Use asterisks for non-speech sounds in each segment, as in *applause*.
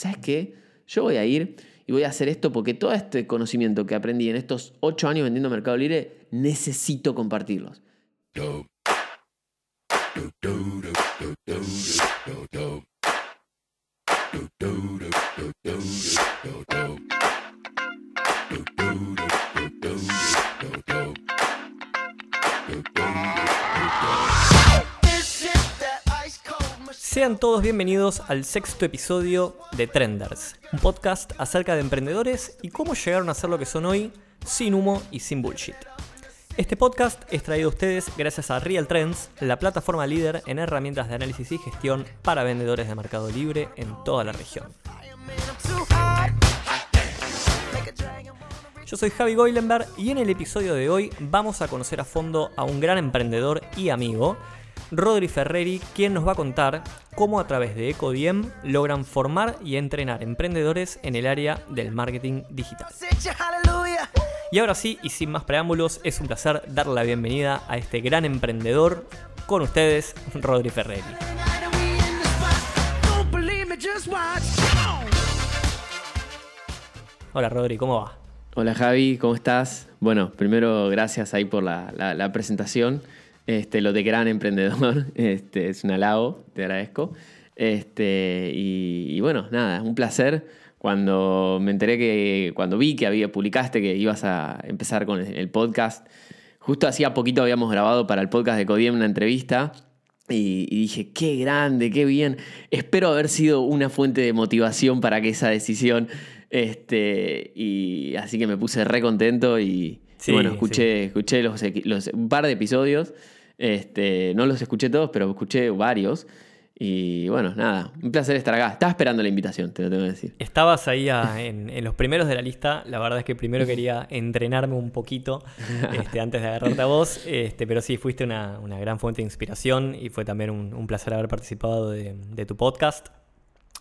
¿sabes qué? Yo voy a ir y voy a hacer esto porque todo este conocimiento que aprendí en estos ocho años vendiendo Mercado Libre, necesito compartirlos. Sean todos bienvenidos al sexto episodio de Trenders, un podcast acerca de emprendedores y cómo llegaron a ser lo que son hoy sin humo y sin bullshit. Este podcast es traído a ustedes gracias a Real Trends, la plataforma líder en herramientas de análisis y gestión para vendedores de Mercado Libre en toda la región. Yo soy Javi Goilenberg y en el episodio de hoy vamos a conocer a fondo a un gran emprendedor y amigo Rodri Ferreri, quien nos va a contar cómo a través de EcoDiem logran formar y entrenar emprendedores en el área del marketing digital. Y ahora sí, y sin más preámbulos, es un placer darle la bienvenida a este gran emprendedor con ustedes, Rodri Ferreri. Hola Rodri, ¿cómo va? Hola Javi, ¿cómo estás? Bueno, primero gracias ahí por la, la presentación. Este, lo de gran emprendedor, *laughs* este, es un halago, te agradezco. Este, y, bueno, nada, un placer. Cuando me enteré que, cuando vi que había, publicaste que ibas a empezar con el podcast, justo hacía poquito habíamos grabado para el podcast de Codiem una entrevista y, dije, qué grande, qué bien. Espero haber sido una fuente de motivación para que esa decisión, este, y así que me puse re contento y, bueno, escuché, escuché los, los, un par de episodios. Este, no los escuché todos, pero escuché varios. Y bueno, nada, un placer estar acá. Estaba esperando la invitación, te lo tengo que decir. Estabas ahí en, los primeros de la lista. La verdad es que primero *laughs* quería entrenarme un poquito este, antes de agarrarte a vos. Este, pero sí, fuiste una, gran fuente de inspiración y fue también un, placer haber participado de, tu podcast.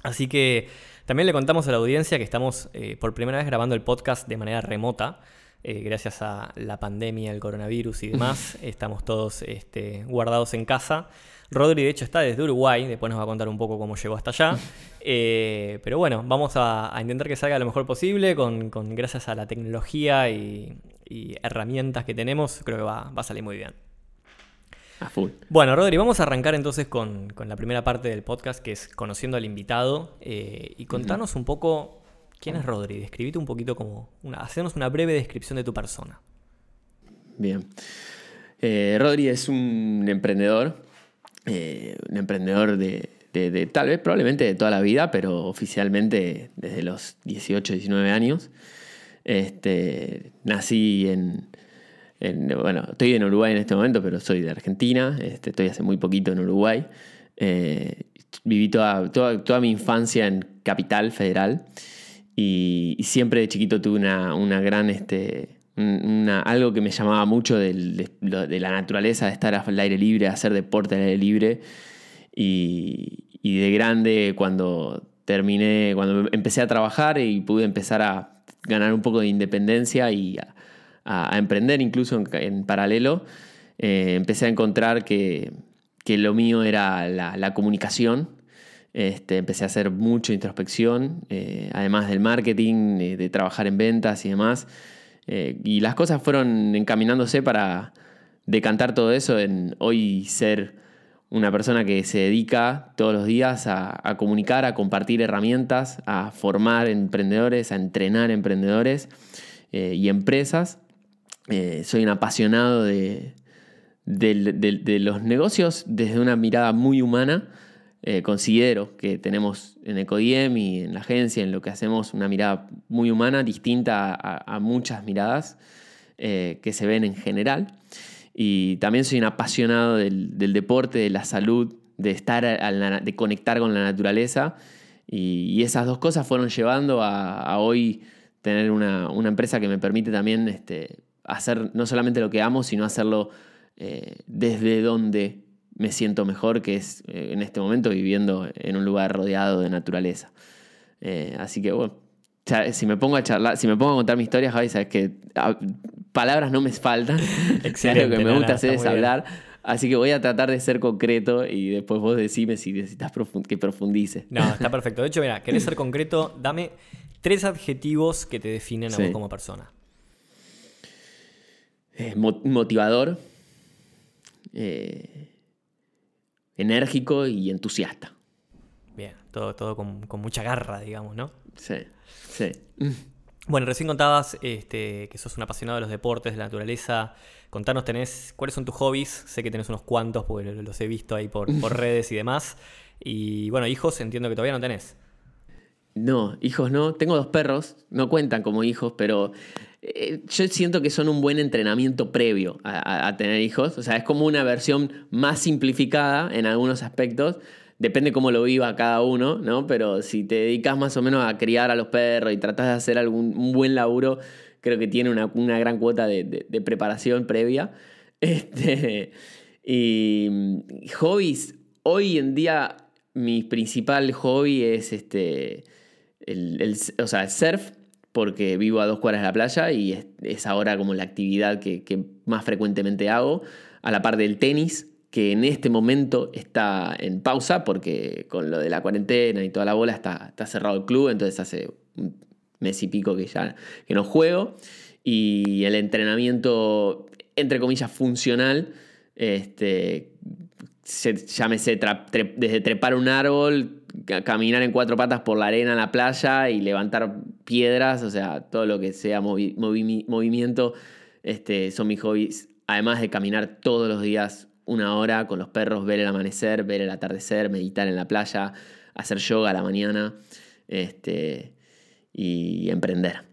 Así que también le contamos a la audiencia que estamos eh, por primera vez grabando el podcast de manera remota. Eh, gracias a la pandemia, el coronavirus y demás, *laughs* estamos todos este, guardados en casa. Rodri, de hecho, está desde Uruguay, después nos va a contar un poco cómo llegó hasta allá. *laughs* Eh, pero bueno, vamos a, intentar que salga lo mejor posible, con, gracias a la tecnología y, herramientas que tenemos, creo que va, a salir muy bien. A full. Bueno, Rodri, vamos a arrancar entonces con, la primera parte del podcast, que es conociendo al invitado, eh, y contanos un poco ¿Quién es Rodri? Describite un poquito como. Una, hacernos una breve descripción de tu persona. Bien. Eh, Rodri es un emprendedor. Eh, un emprendedor de, tal vez, probablemente de toda la vida, pero oficialmente desde los 18, 19 años. Este, nací en, Bueno, estoy en Uruguay en este momento, pero soy de Argentina. Este, estoy hace muy poquito en Uruguay. Eh, viví toda, toda, toda mi infancia en Capital Federal. Y, siempre de chiquito tuve una, gran, este, algo que me llamaba mucho de, la naturaleza, de estar al aire libre, hacer deporte al aire libre. Y, de grande, cuando terminé, cuando empecé a trabajar y pude empezar a ganar un poco de independencia y a, emprender incluso en, paralelo, eh, empecé a encontrar que, lo mío era la comunicación este, empecé a hacer mucha introspección, eh, además del marketing, eh, de trabajar en ventas y demás. Eh, y las cosas fueron encaminándose para decantar todo eso en hoy ser una persona que se dedica todos los días a, comunicar, a compartir herramientas, a formar emprendedores, a entrenar emprendedores y empresas. soy un apasionado de los negocios desde una mirada muy humana eh, considero que tenemos en Ecodiem y en la agencia, en lo que hacemos, una mirada muy humana, distinta a, muchas miradas eh, que se ven en general. Y también soy un apasionado del, deporte, de la salud, de estar, de conectar con la naturaleza. Y, esas dos cosas fueron llevando a, hoy tener una, empresa que me permite también este, hacer no solamente lo que amo, sino hacerlo eh, desde donde me siento mejor, que es eh, en este momento viviendo en un lugar rodeado de naturaleza. Eh, así que bueno, si me pongo a charlar, si me pongo a contar mi historia, Javi, sabes que ah, palabras no me faltan. *laughs* Excelente, lo que me gusta hacer es hablar. Así que voy a tratar de ser concreto y después vos decime si necesitas que profundice. No, está *laughs* perfecto. De hecho, mira, querés ser concreto, dame tres adjetivos que te definen a vos como persona. Eh, motivador, eh, enérgico y entusiasta. Bien, todo, todo con, con, mucha garra, digamos, ¿no? Sí, sí. Bueno, recién contabas este, que sos un apasionado de los deportes, de la naturaleza. Contanos, tenés, ¿cuáles son tus hobbies? Sé que tenés unos cuantos porque los he visto ahí por, *laughs* redes y demás. Y bueno, hijos entiendo que todavía no tenés. No, hijos no. Tengo dos perros, no cuentan como hijos, pero eh, yo siento que son un buen entrenamiento previo a, tener hijos. O sea, es como una versión más simplificada en algunos aspectos, depende cómo lo viva cada uno, ¿no? Pero si te dedicas más o menos a criar a los perros y tratas de hacer algún un buen laburo, creo que tiene una, gran cuota de, preparación previa. *laughs* Este, y hobbies, hoy en día mi principal hobby es este, el, o sea, el surf, porque vivo a dos cuadras de la playa y es, ahora como la actividad que, más frecuentemente hago, a la par del tenis, que en este momento está en pausa porque con lo de la cuarentena y toda la bola está, está cerrado el club, entonces hace un mes y pico que ya que no juego. Y el entrenamiento, entre comillas, funcional, este, llámese desde trepar un árbol, caminar en cuatro patas por la arena en la playa y levantar piedras, o sea, todo lo que sea movimiento, este, son mis hobbies. Además de caminar todos los días una hora con los perros, ver el amanecer, ver el atardecer, meditar en la playa, hacer yoga a la mañana este, y emprender.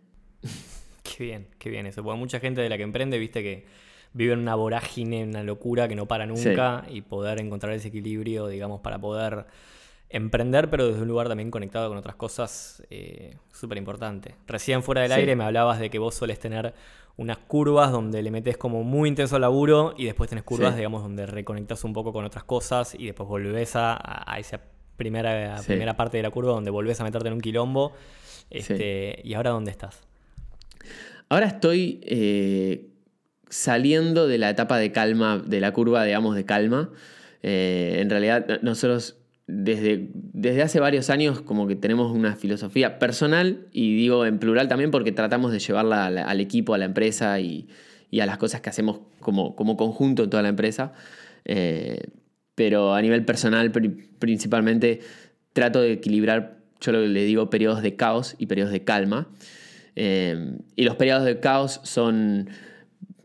*laughs* Qué bien, qué bien eso. Porque mucha gente de la que emprende, viste que vive en una vorágine, en una locura que no para nunca y poder encontrar ese equilibrio, digamos, para poder emprender, pero desde un lugar también conectado con otras cosas, eh, súper importante. Recién fuera del aire me hablabas de que vos sueles tener unas curvas donde le metes como muy intenso laburo y después tenés curvas, digamos, donde reconectas un poco con otras cosas y después volvés a, esa primera, primera parte de la curva donde volvés a meterte en un quilombo. Este, ¿Y ahora dónde estás? Ahora estoy eh, saliendo de la etapa de calma, de la curva, digamos, de calma. Eh, en realidad, nosotros desde, desde hace varios años como que tenemos una filosofía personal y digo en plural también porque tratamos de llevarla al, equipo, a la empresa y, a las cosas que hacemos como, como conjunto en toda la empresa. Eh, pero a nivel personal principalmente trato de equilibrar, yo lo le digo, periodos de caos y periodos de calma. Eh, y los periodos de caos son,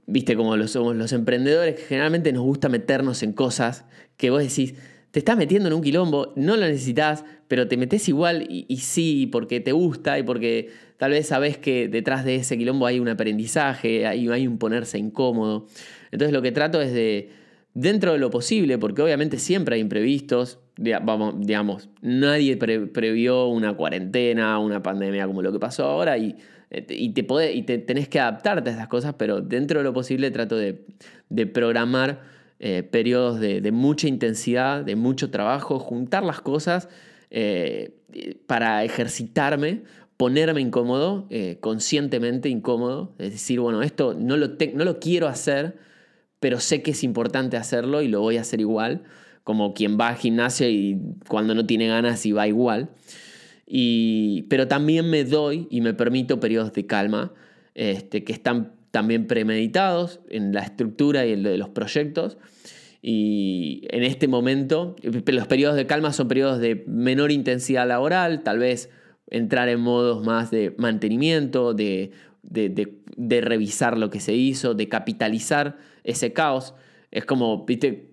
viste, como lo somos los emprendedores, que generalmente nos gusta meternos en cosas que vos decís, te estás metiendo en un quilombo, no lo necesitas, pero te metes igual y, sí, porque te gusta y porque tal vez sabes que detrás de ese quilombo hay un aprendizaje, hay, hay un ponerse incómodo. Entonces lo que trato es de, dentro de lo posible, porque obviamente siempre hay imprevistos, vamos, digamos, nadie previó una cuarentena, una pandemia como lo que pasó ahora y, y te, y te tenés que adaptarte a esas cosas, pero dentro de lo posible trato de programar eh, periodos de, mucha intensidad, de mucho trabajo, juntar las cosas eh, para ejercitarme, ponerme incómodo, eh, conscientemente incómodo, es decir, bueno, esto no lo, no lo quiero hacer, pero sé que es importante hacerlo y lo voy a hacer igual, como quien va al gimnasio y cuando no tiene ganas y va igual. Y, pero también me doy y me permito periodos de calma este, que están también premeditados en la estructura y en de los proyectos. Y en este momento, los periodos de calma son periodos de menor intensidad laboral, tal vez entrar en modos más de mantenimiento, de, de, revisar lo que se hizo, de capitalizar ese caos. Es como, viste,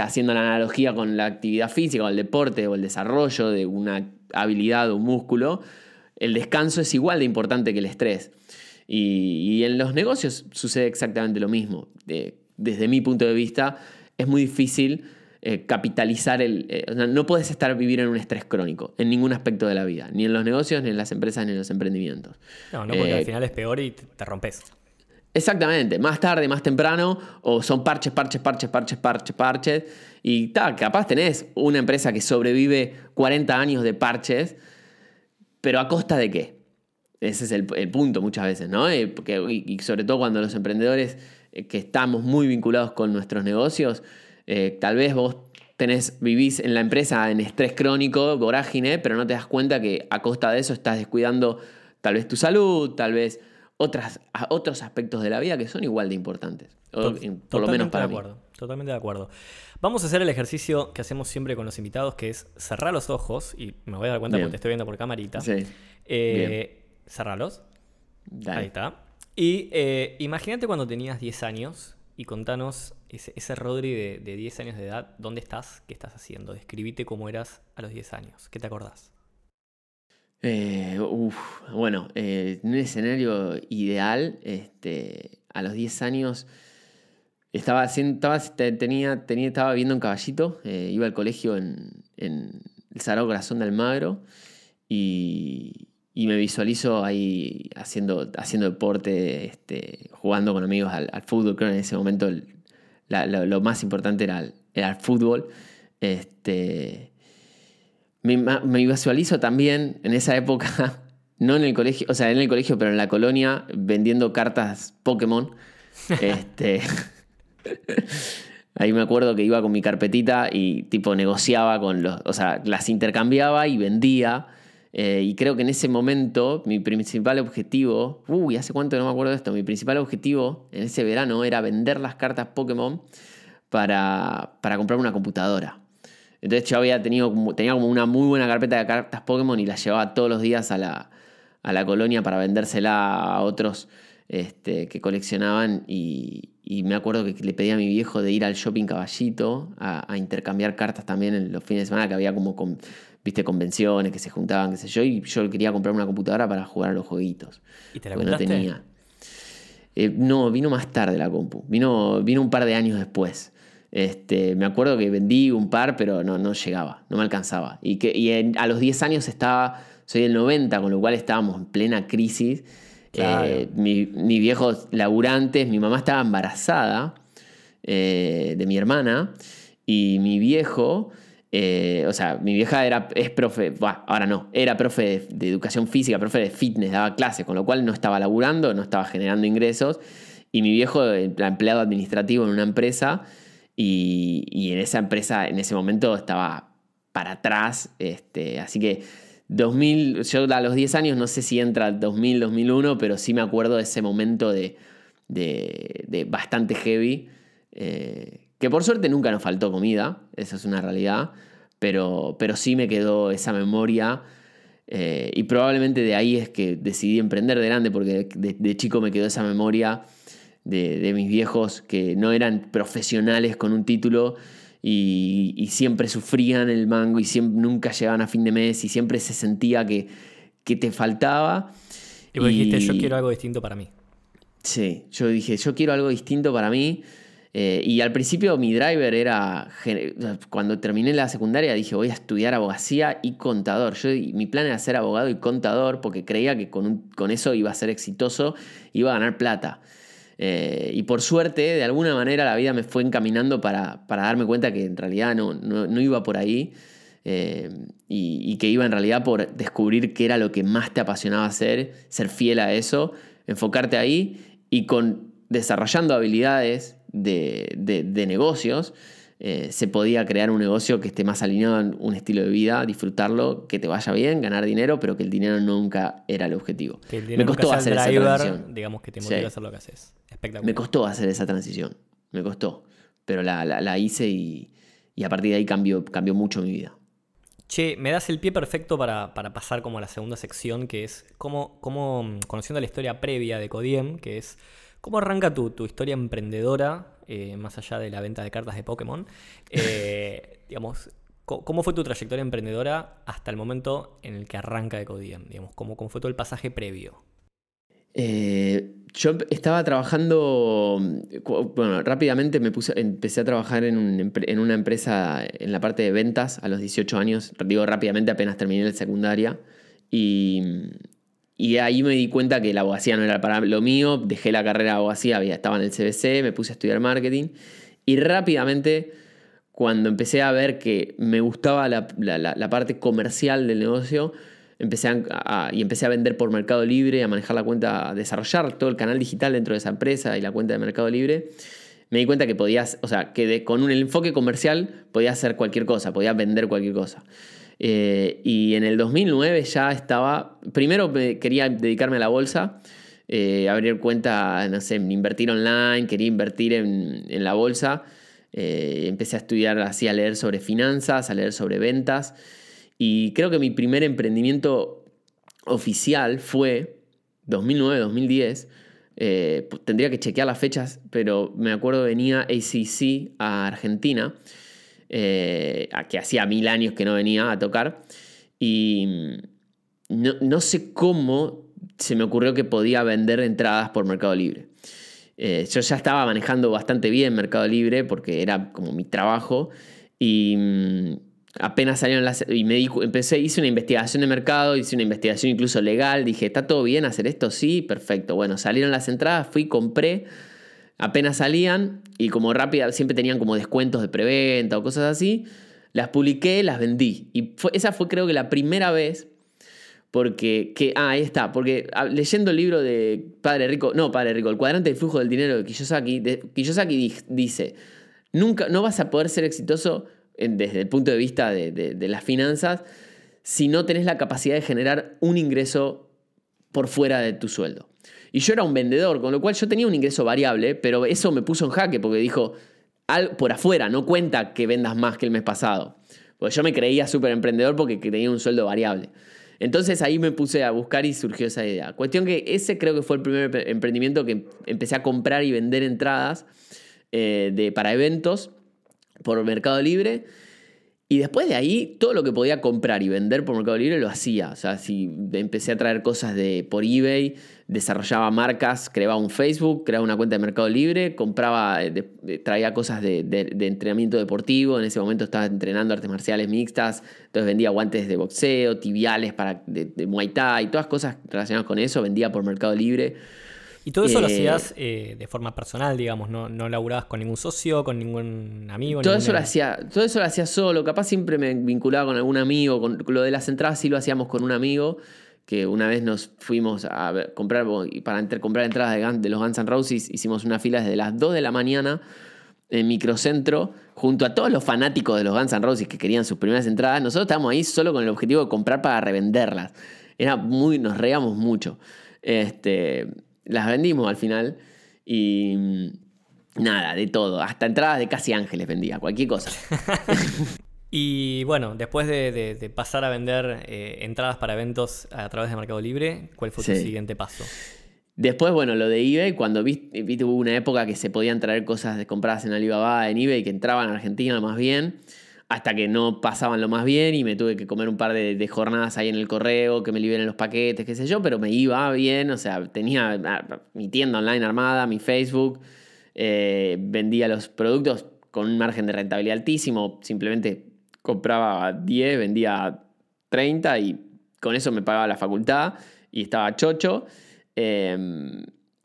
haciendo la analogía con la actividad física o el deporte o el desarrollo de una habilidad o un músculo, el descanso es igual de importante que el estrés. Y, en los negocios sucede exactamente lo mismo. desde mi punto de vista, es muy difícil eh, capitalizar el... Eh, no puedes estar vivir en un estrés crónico en ningún aspecto de la vida, ni en los negocios, ni en las empresas, ni en los emprendimientos. No, no, porque al eh, final es peor y te, rompes. Exactamente, más tarde, más temprano, o son parches, parches, parches, parches, parches, parches. Y tal, capaz tenés una empresa que sobrevive 40 años de parches, pero a costa de qué? Ese es el, punto muchas veces, ¿no? Porque, y, sobre todo cuando los emprendedores eh, que estamos muy vinculados con nuestros negocios, eh, tal vez vos tenés, vivís en la empresa en estrés crónico, vorágine, pero no te das cuenta que a costa de eso estás descuidando tal vez tu salud, tal vez otras, otros aspectos de la vida que son igual de importantes. por lo menos para de acuerdo, Totalmente de acuerdo. Vamos a hacer el ejercicio que hacemos siempre con los invitados, que es cerrar los ojos, y me voy a dar cuenta porque te estoy viendo por camarita. Sí. Eh, cerralos. Ahí está. Y eh, imagínate cuando tenías 10 años y contanos ese, Rodri de, de, 10 años de edad, ¿dónde estás? ¿Qué estás haciendo? Describite cómo eras a los 10 años. ¿Qué te acordás? Eh, bueno, en un escenario ideal, este, a los 10 años estaba, estaba, tenía, tenía, estaba viviendo en Caballito, eh, iba al colegio en, el Sagrado Corazón de Almagro y, me visualizo ahí haciendo, haciendo deporte, este, jugando con amigos al, fútbol. Creo que en ese momento lo, más importante era el, era el fútbol. Este, me, me, visualizo también en esa época, *laughs* no en el colegio, o sea, en el colegio, pero en la colonia, vendiendo cartas Pokémon. *laughs* este, *laughs* Ahí me acuerdo que iba con mi carpetita y tipo negociaba con los, o sea, las intercambiaba y vendía. Eh, y creo que en ese momento mi principal objetivo, uy, hace cuánto no me acuerdo de esto, mi principal objetivo en ese verano era vender las cartas Pokémon para, para comprar una computadora. Entonces yo había tenido, tenía como una muy buena carpeta de cartas Pokémon y las llevaba todos los días a la, a la colonia para vendérsela a otros este, que coleccionaban y, me acuerdo que le pedí a mi viejo de ir al shopping caballito a, intercambiar cartas también en los fines de semana que había como con, viste convenciones que se juntaban, qué sé yo, y yo quería comprar una computadora para jugar a los jueguitos. ¿Y te la no tenía. Eh, no, vino más tarde la compu. Vino, vino un par de años después. Este, me acuerdo que vendí un par, pero no, no llegaba, no me alcanzaba. Y, que, a los 10 años estaba, soy del 90, con lo cual estábamos en plena crisis. Eh, mi, mi, viejo laburantes, mi mamá estaba embarazada eh, de mi hermana y mi viejo, eh, o sea, mi vieja era, es profe, ahora no, era profe de, educación física, profe de fitness, daba clases, con lo cual no estaba laburando, no estaba generando ingresos y mi viejo, empleado administrativo en una empresa y, y en esa empresa en ese momento estaba para atrás, este, así que 2000, yo a los 10 años no sé si entra 2000, 2001, pero sí me acuerdo de ese momento de, de, bastante heavy. Eh, que por suerte nunca nos faltó comida, esa es una realidad, pero, pero sí me quedó esa memoria. Eh, y probablemente de ahí es que decidí emprender de grande, porque de, chico me quedó esa memoria de, de mis viejos que no eran profesionales con un título y, siempre sufrían el mango y siempre, nunca llegaban a fin de mes y siempre se sentía que, que te faltaba. Y vos dijiste, yo quiero algo distinto para mí. Sí, yo dije, yo quiero algo distinto para mí. Eh, y al principio mi driver era, cuando terminé la secundaria dije voy a estudiar abogacía y contador. Yo, mi plan era ser abogado y contador porque creía que con, con eso iba a ser exitoso, iba a ganar plata. Eh, y por suerte, de alguna manera, la vida me fue encaminando para, darme cuenta que en realidad no, no, iba por ahí eh, y, que iba en realidad por descubrir qué era lo que más te apasionaba hacer, ser fiel a eso, enfocarte ahí y con desarrollando habilidades de, de negocios, eh, se podía crear un negocio que esté más alineado en un estilo de vida, disfrutarlo, que te vaya bien, ganar dinero, pero que el dinero nunca era el objetivo. Me costó hacer esa transición. Digamos que te motiva a hacer lo que haces. Espectacular. Me costó hacer esa transición. Me costó. Pero la, hice y, a partir de ahí cambió, cambió mucho mi vida. Che, me das el pie perfecto para, pasar como a la segunda sección, que es cómo, cómo, conociendo la historia previa de Codiem, que es cómo arranca tu, tu historia emprendedora eh, más allá de la venta de cartas de Pokémon. Eh, *laughs* digamos, ¿cómo fue tu trayectoria emprendedora hasta el momento en el que arranca Ecodiem? Digamos, ¿cómo, ¿Cómo fue todo el pasaje previo? Eh, yo estaba trabajando, bueno, rápidamente me puse, empecé a trabajar en, en, una empresa en la parte de ventas a los 18 años, digo rápidamente apenas terminé la secundaria, y, y ahí me di cuenta que la abogacía no era para lo mío, dejé la carrera de abogacía, había, estaba en el CBC, me puse a estudiar marketing y rápidamente cuando empecé a ver que me gustaba la, parte comercial del negocio, empecé a, y empecé a vender por Mercado Libre, a manejar la cuenta, a desarrollar todo el canal digital dentro de esa empresa y la cuenta de Mercado Libre, me di cuenta que podías, o sea, que con un enfoque comercial podía hacer cualquier cosa, podía vender cualquier cosa. Eh, y en el 2009 ya estaba, primero quería dedicarme a la bolsa, eh, abrir cuenta, no sé, invertir online, quería invertir en, la bolsa. Eh, empecé a estudiar así, a leer sobre finanzas, a leer sobre ventas. Y creo que mi primer emprendimiento oficial fue 2009-2010. Eh, tendría que chequear las fechas, pero me acuerdo venía ACC a Argentina, a que hacía mil años que no venía a tocar. Y no, no sé cómo se me ocurrió que podía vender entradas por Mercado Libre. Eh, yo ya estaba manejando bastante bien Mercado Libre porque era como mi trabajo y mm, apenas salieron las... y me empecé, hice una investigación de mercado, hice una investigación incluso legal, dije, ¿está todo bien hacer esto? Sí, perfecto. Bueno, salieron las entradas, fui, compré, apenas salían y como rápida, siempre tenían como descuentos de preventa o cosas así, las publiqué, las vendí. Y esa fue creo que la primera vez porque, que, ah, ahí está, porque ah, leyendo el libro de Padre Rico, no, Padre Rico, el cuadrante del flujo del dinero de Kiyosaki, Kiyosaki dice, nunca, no vas a poder ser exitoso desde el punto de vista de, las finanzas si no tenés la capacidad de generar un ingreso por fuera de tu sueldo. Y yo era un vendedor, con lo cual yo tenía un ingreso variable, pero eso me puso en jaque porque dijo, por afuera, no cuenta que vendas más que el mes pasado. Porque yo me creía súper emprendedor porque tenía un sueldo variable. Entonces ahí me puse a buscar y surgió esa idea. Cuestión que ese creo que fue el primer emprendimiento que empecé a comprar y vender entradas eh, de, para eventos por Mercado Libre. Y después de ahí, todo lo que podía comprar y vender por Mercado Libre lo hacía. O sea, si empecé a traer cosas de, por eBay, desarrollaba marcas, creaba un Facebook, creaba una cuenta de Mercado Libre, compraba, eh, traía cosas de, entrenamiento deportivo. En ese momento estaba entrenando artes marciales mixtas, entonces vendía guantes de boxeo, tibiales para, de, Muay Thai, todas cosas relacionadas con eso, vendía por Mercado Libre. Y todo eso lo eh, hacías eh, de forma personal, digamos, no, no laburabas con ningún socio, con ningún amigo. Todo eso, lo hacía, todo eso lo hacía solo, capaz siempre me vinculaba con algún amigo, con lo de las entradas sí lo hacíamos con un amigo, que una vez nos fuimos a comprar, para comprar entradas de, de los Guns N' Roses, hicimos una fila desde las 2 de la mañana en Microcentro, junto a todos los fanáticos de los Guns N' Roses que querían sus primeras entradas, nosotros estábamos ahí solo con el objetivo de comprar para revenderlas. Era muy, nos reíamos mucho. Este, las vendimos al final y mm, nada, de todo. Hasta entradas de casi ángeles vendía, cualquier cosa. *laughs* y bueno, después de, pasar a vender eh, entradas para eventos a través de Mercado Libre, ¿cuál fue tu siguiente paso? Después, bueno, lo de eBay, cuando viste, viste, hubo una época que se podían traer cosas compradas en Alibaba, en eBay, que entraban a Argentina más bien hasta que no pasaban lo más bien y me tuve que comer un par de, jornadas ahí en el correo, que me liberen los paquetes, qué sé yo, pero me iba bien, o sea, tenía ah, mi tienda online armada, mi Facebook, eh, vendía los productos con un margen de rentabilidad altísimo, simplemente compraba 10, vendía 30 y con eso me pagaba la facultad y estaba chocho. Em,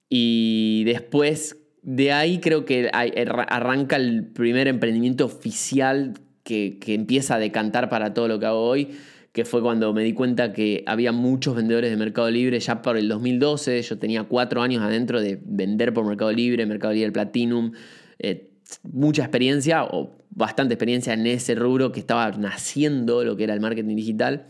y después de ahí creo que arranca el primer emprendimiento oficial que, empieza a decantar para todo lo que hago hoy, que fue cuando me di cuenta que había muchos vendedores de Mercado Libre ya por el 2012. Yo tenía cuatro años adentro de vender por Mercado Libre, Mercado Libre Platinum. Eh, mucha experiencia o bastante experiencia en ese rubro que estaba naciendo lo que era el marketing digital.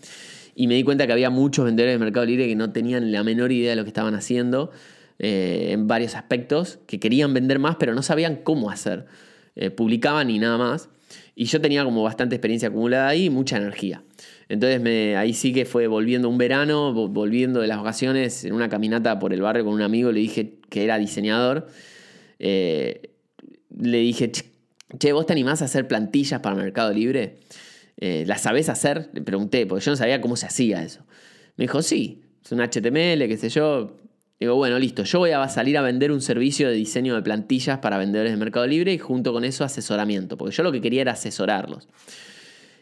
Y me di cuenta que había muchos vendedores de Mercado Libre que no tenían la menor idea de lo que estaban haciendo eh, en varios aspectos, que querían vender más, pero no sabían cómo hacer. Eh, publicaban y nada más. Y yo tenía como bastante experiencia acumulada ahí y mucha energía. Entonces me, ahí sí que fue volviendo un verano, volviendo de las vacaciones, en una caminata por el barrio con un amigo, le dije que era diseñador. Eh, le dije, che, ¿vos te animás a hacer plantillas para Mercado Libre? Eh, ¿Las sabés hacer? Le pregunté, porque yo no sabía cómo se hacía eso. Me dijo, sí, es un HTML, qué sé yo, Digo, bueno, listo, yo voy a salir a vender un servicio de diseño de plantillas para vendedores de Mercado Libre y junto con eso asesoramiento, porque yo lo que quería era asesorarlos.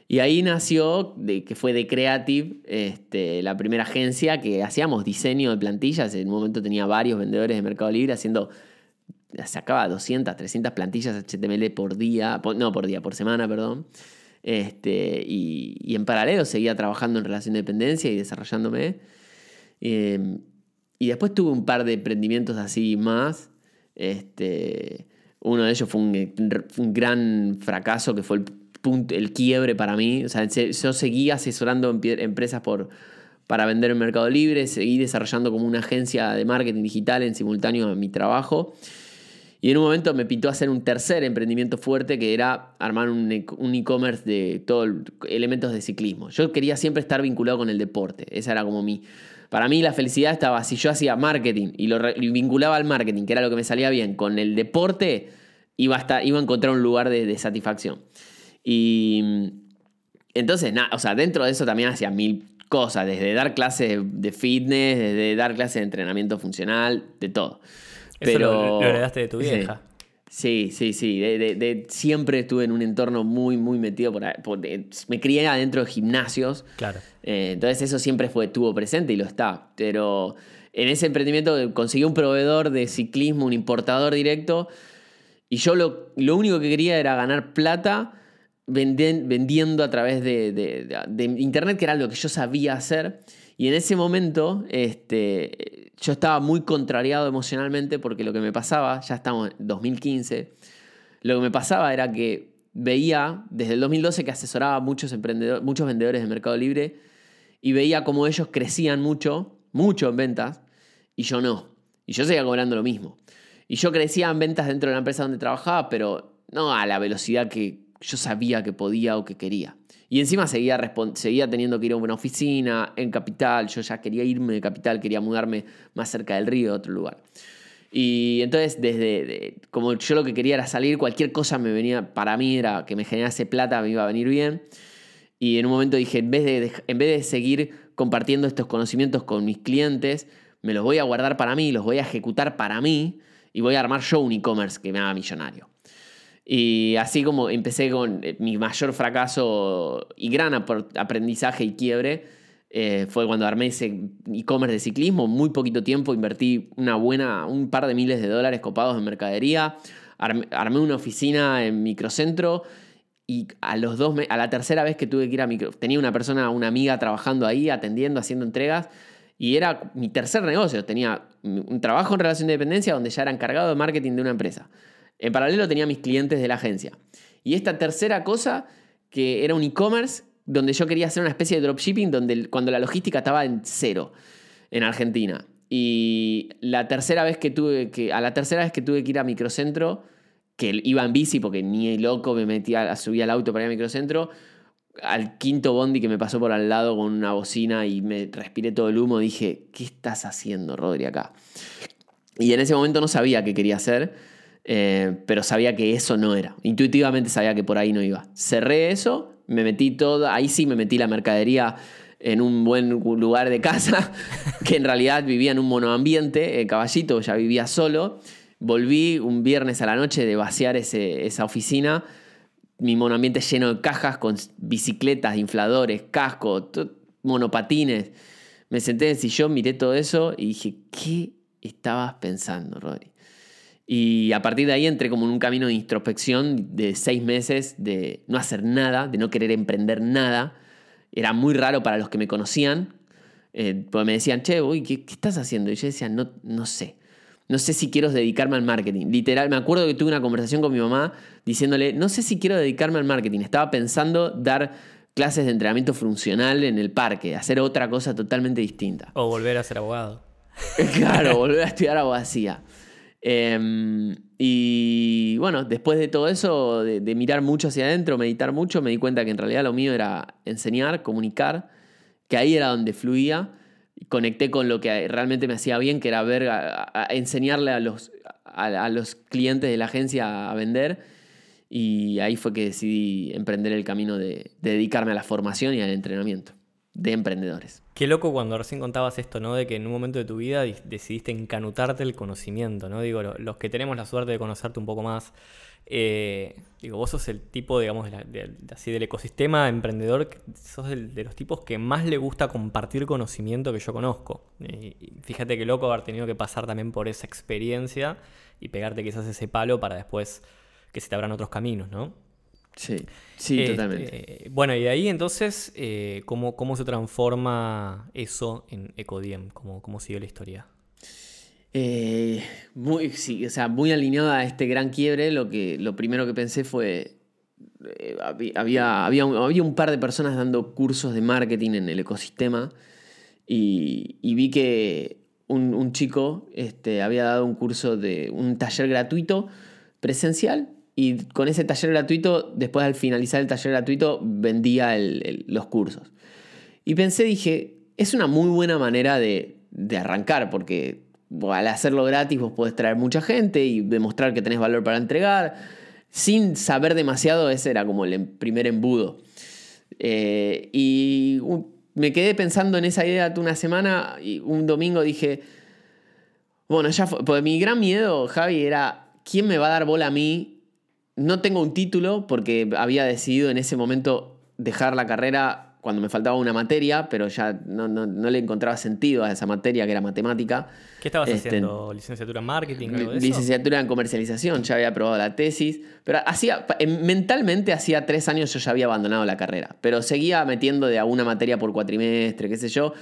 Y ahí nació, de, que fue de Creative, este, la primera agencia que hacíamos diseño de plantillas. En un momento tenía varios vendedores de Mercado Libre haciendo, sacaba 200, 300 plantillas HTML por día, no por día, por semana, perdón. Este, y, en paralelo seguía trabajando en relación de dependencia y desarrollándome. Em, y después tuve un par de emprendimientos así más. Este, uno de ellos fue un, gran fracaso que fue el, punto, el quiebre para mí. O sea, yo seguía asesorando empresas por, para vender en Mercado Libre, seguí desarrollando como una agencia de marketing digital en simultáneo a mi trabajo. Y en un momento me pintó hacer un tercer emprendimiento fuerte que era armar un e, e-commerce de todos elementos de ciclismo. Yo quería siempre estar vinculado con el deporte. Esa era como mi... Para mí la felicidad estaba, si yo hacía marketing y lo vinculaba al marketing, que era lo que me salía bien, con el deporte, iba a, iba a encontrar un lugar de, satisfacción. Y entonces, nada, o sea, dentro de eso también hacía mil cosas, desde dar clases de fitness, desde dar clases de entrenamiento funcional, de todo. Pero, lo, heredaste de tu vieja. Sí, sí, sí. De, siempre estuve en un entorno muy, muy metido por, Me crié adentro de gimnasios. Claro. Eh, entonces eso siempre fue, estuvo presente y lo está. Pero en ese emprendimiento conseguí un proveedor de ciclismo, un importador directo. Y yo lo, lo único que quería era ganar plata vendiendo a través de, internet, que era lo que yo sabía hacer. Y en ese momento este, yo estaba muy contrariado emocionalmente porque lo que me pasaba, ya estamos en 2015, lo que me pasaba era que veía desde el 2012 que asesoraba a muchos, emprendedores, muchos vendedores de Mercado Libre y veía cómo ellos crecían mucho, mucho en ventas, y yo no. Y yo seguía cobrando lo mismo. Y yo crecía en ventas dentro de la empresa donde trabajaba, pero no a la velocidad que yo sabía que podía o que quería. Y encima seguía, seguía teniendo que ir a una oficina en Capital. Yo ya quería irme de Capital, quería mudarme más cerca del río, a otro lugar. Y entonces, desde como yo lo que quería era salir, cualquier cosa me venía, para mí era que me generase plata, me iba a venir bien. Y en un momento dije, en vez de, en vez de seguir compartiendo estos conocimientos con mis clientes, me los voy a guardar para mí, los voy a ejecutar para mí y voy a armar yo un e-commerce que me haga millonario. Y así como empecé con eh, mi mayor fracaso y gran aprendizaje y quiebre, eh, fue cuando armé ese e-commerce de ciclismo. Muy poquito tiempo invertí una buena, un par de miles de dólares copados en mercadería. Armé, una oficina en microcentro y a, los dos a la tercera vez que tuve que ir a micro, tenía una persona, una amiga trabajando ahí, atendiendo, haciendo entregas. Y era mi tercer negocio. Tenía un trabajo en relación de dependencia donde ya era encargado de marketing de una empresa. En paralelo tenía mis clientes de la agencia. Y esta tercera cosa, que era un e-commerce, donde yo quería hacer una especie de dropshipping, donde cuando la logística estaba en cero en Argentina. Y la tercera vez que tuve que, a la tercera vez que tuve que ir a Microcentro, que iba en bici porque ni loco me metía, subía al auto para ir a Microcentro, al quinto bondi que me pasó por al lado con una bocina y me respiré todo el humo, dije, ¿qué estás haciendo, Rodri, acá? Y en ese momento no sabía qué quería hacer. Eh, pero sabía que eso no era. Intuitivamente sabía que por ahí no iba. Cerré eso, me metí todo, ahí sí me metí la mercadería en un buen lugar de casa, *laughs* que en realidad vivía en un monoambiente, eh, caballito, ya vivía solo. Volví un viernes a la noche de vaciar esa oficina, mi monoambiente lleno de cajas con bicicletas, infladores, casco, monopatines. Me senté en el sillón, miré todo eso y dije, ¿qué estabas pensando, Rodri? Y a partir de ahí entré como en un camino de introspección de seis meses, de no hacer nada, de no querer emprender nada. Era muy raro para los que me conocían, eh, porque me decían, che, uy, ¿qué, estás haciendo? Y yo decía, no, no sé. No sé si quiero dedicarme al marketing. Literal, me acuerdo que tuve una conversación con mi mamá diciéndole, no sé si quiero dedicarme al marketing. Estaba pensando dar clases de entrenamiento funcional en el parque, hacer otra cosa totalmente distinta. O volver a ser abogado. *laughs* claro, *laughs* volver a estudiar abogacía. Em, y bueno, después de todo eso, de, mirar mucho hacia adentro, meditar mucho, me di cuenta que en realidad lo mío era enseñar, comunicar, que ahí era donde fluía. Conecté con lo que realmente me hacía bien, que era ver, enseñarle a los, a, los clientes de la agencia a vender. Y ahí fue que decidí emprender el camino de dedicarme a la formación y al entrenamiento de emprendedores. Qué loco cuando recién contabas esto, ¿no? De que en un momento de tu vida decidiste encanutarte el conocimiento, ¿no? Digo, los que tenemos la suerte de conocerte un poco más, eh, digo, vos sos el tipo, digamos, así del ecosistema emprendedor, sos de los tipos que más le gusta compartir conocimiento que yo conozco. Y, fíjate qué loco haber tenido que pasar también por esa experiencia y pegarte quizás ese palo para después que se te abran otros caminos, ¿no? Sí, sí, Este, totalmente. Bueno, y de ahí entonces, eh, ¿cómo, ¿cómo se transforma eso en Ecodiem? ¿Cómo, ¿Cómo siguió la historia? Eh, muy, sí, o sea, muy alineado a este gran quiebre, lo, que, lo primero que pensé fue, eh, había, había, había un, había un par de personas dando cursos de marketing en el ecosistema y, y vi que un, un chico este, había dado un curso de un taller gratuito presencial y con ese taller gratuito, después al finalizar el taller gratuito, vendía los cursos. Y pensé, dije, es una muy buena manera de, de arrancar, porque al hacerlo gratis vos podés traer mucha gente y demostrar que tenés valor para entregar. Sin saber demasiado, ese era como el em- primer embudo. Eh, y me quedé pensando en esa idea una semana y un domingo dije, bueno, ya fue. Porque mi gran miedo, Javi, era quién me va a dar bola a mí. No tengo un título porque había decidido en ese momento dejar la carrera cuando me faltaba una materia, pero ya no, no- no le encontraba sentido a esa materia que era matemática. ¿Qué estabas Este, haciendo? ¿Licenciatura en marketing? Algo de eso? Licenciatura en comercialización, ya había aprobado la tesis, pero hacía, mentalmente hacía tres años yo ya había abandonado la carrera, pero seguía metiendo de alguna materia por cuatrimestre, qué sé yo,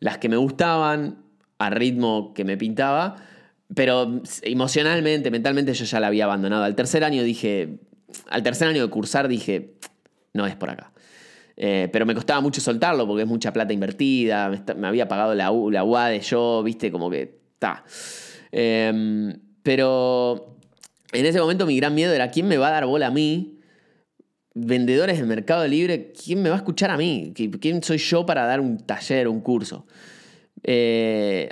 las que me gustaban, a ritmo que me pintaba, pero emocionalmente, mentalmente yo ya la había abandonado. Al tercer año dije, al tercer año de cursar dije, no es por acá. Eh, pero me costaba mucho soltarlo porque es mucha plata invertida, me, había pagado la, U- la UAD yo, viste, como que está. Em, pero en ese momento mi gran miedo era quién me va a dar bola a mí. Vendedores de Mercado Libre, ¿quién me va a escuchar a mí? ¿Qui- ¿Quién soy yo para dar un taller, un curso? Eh,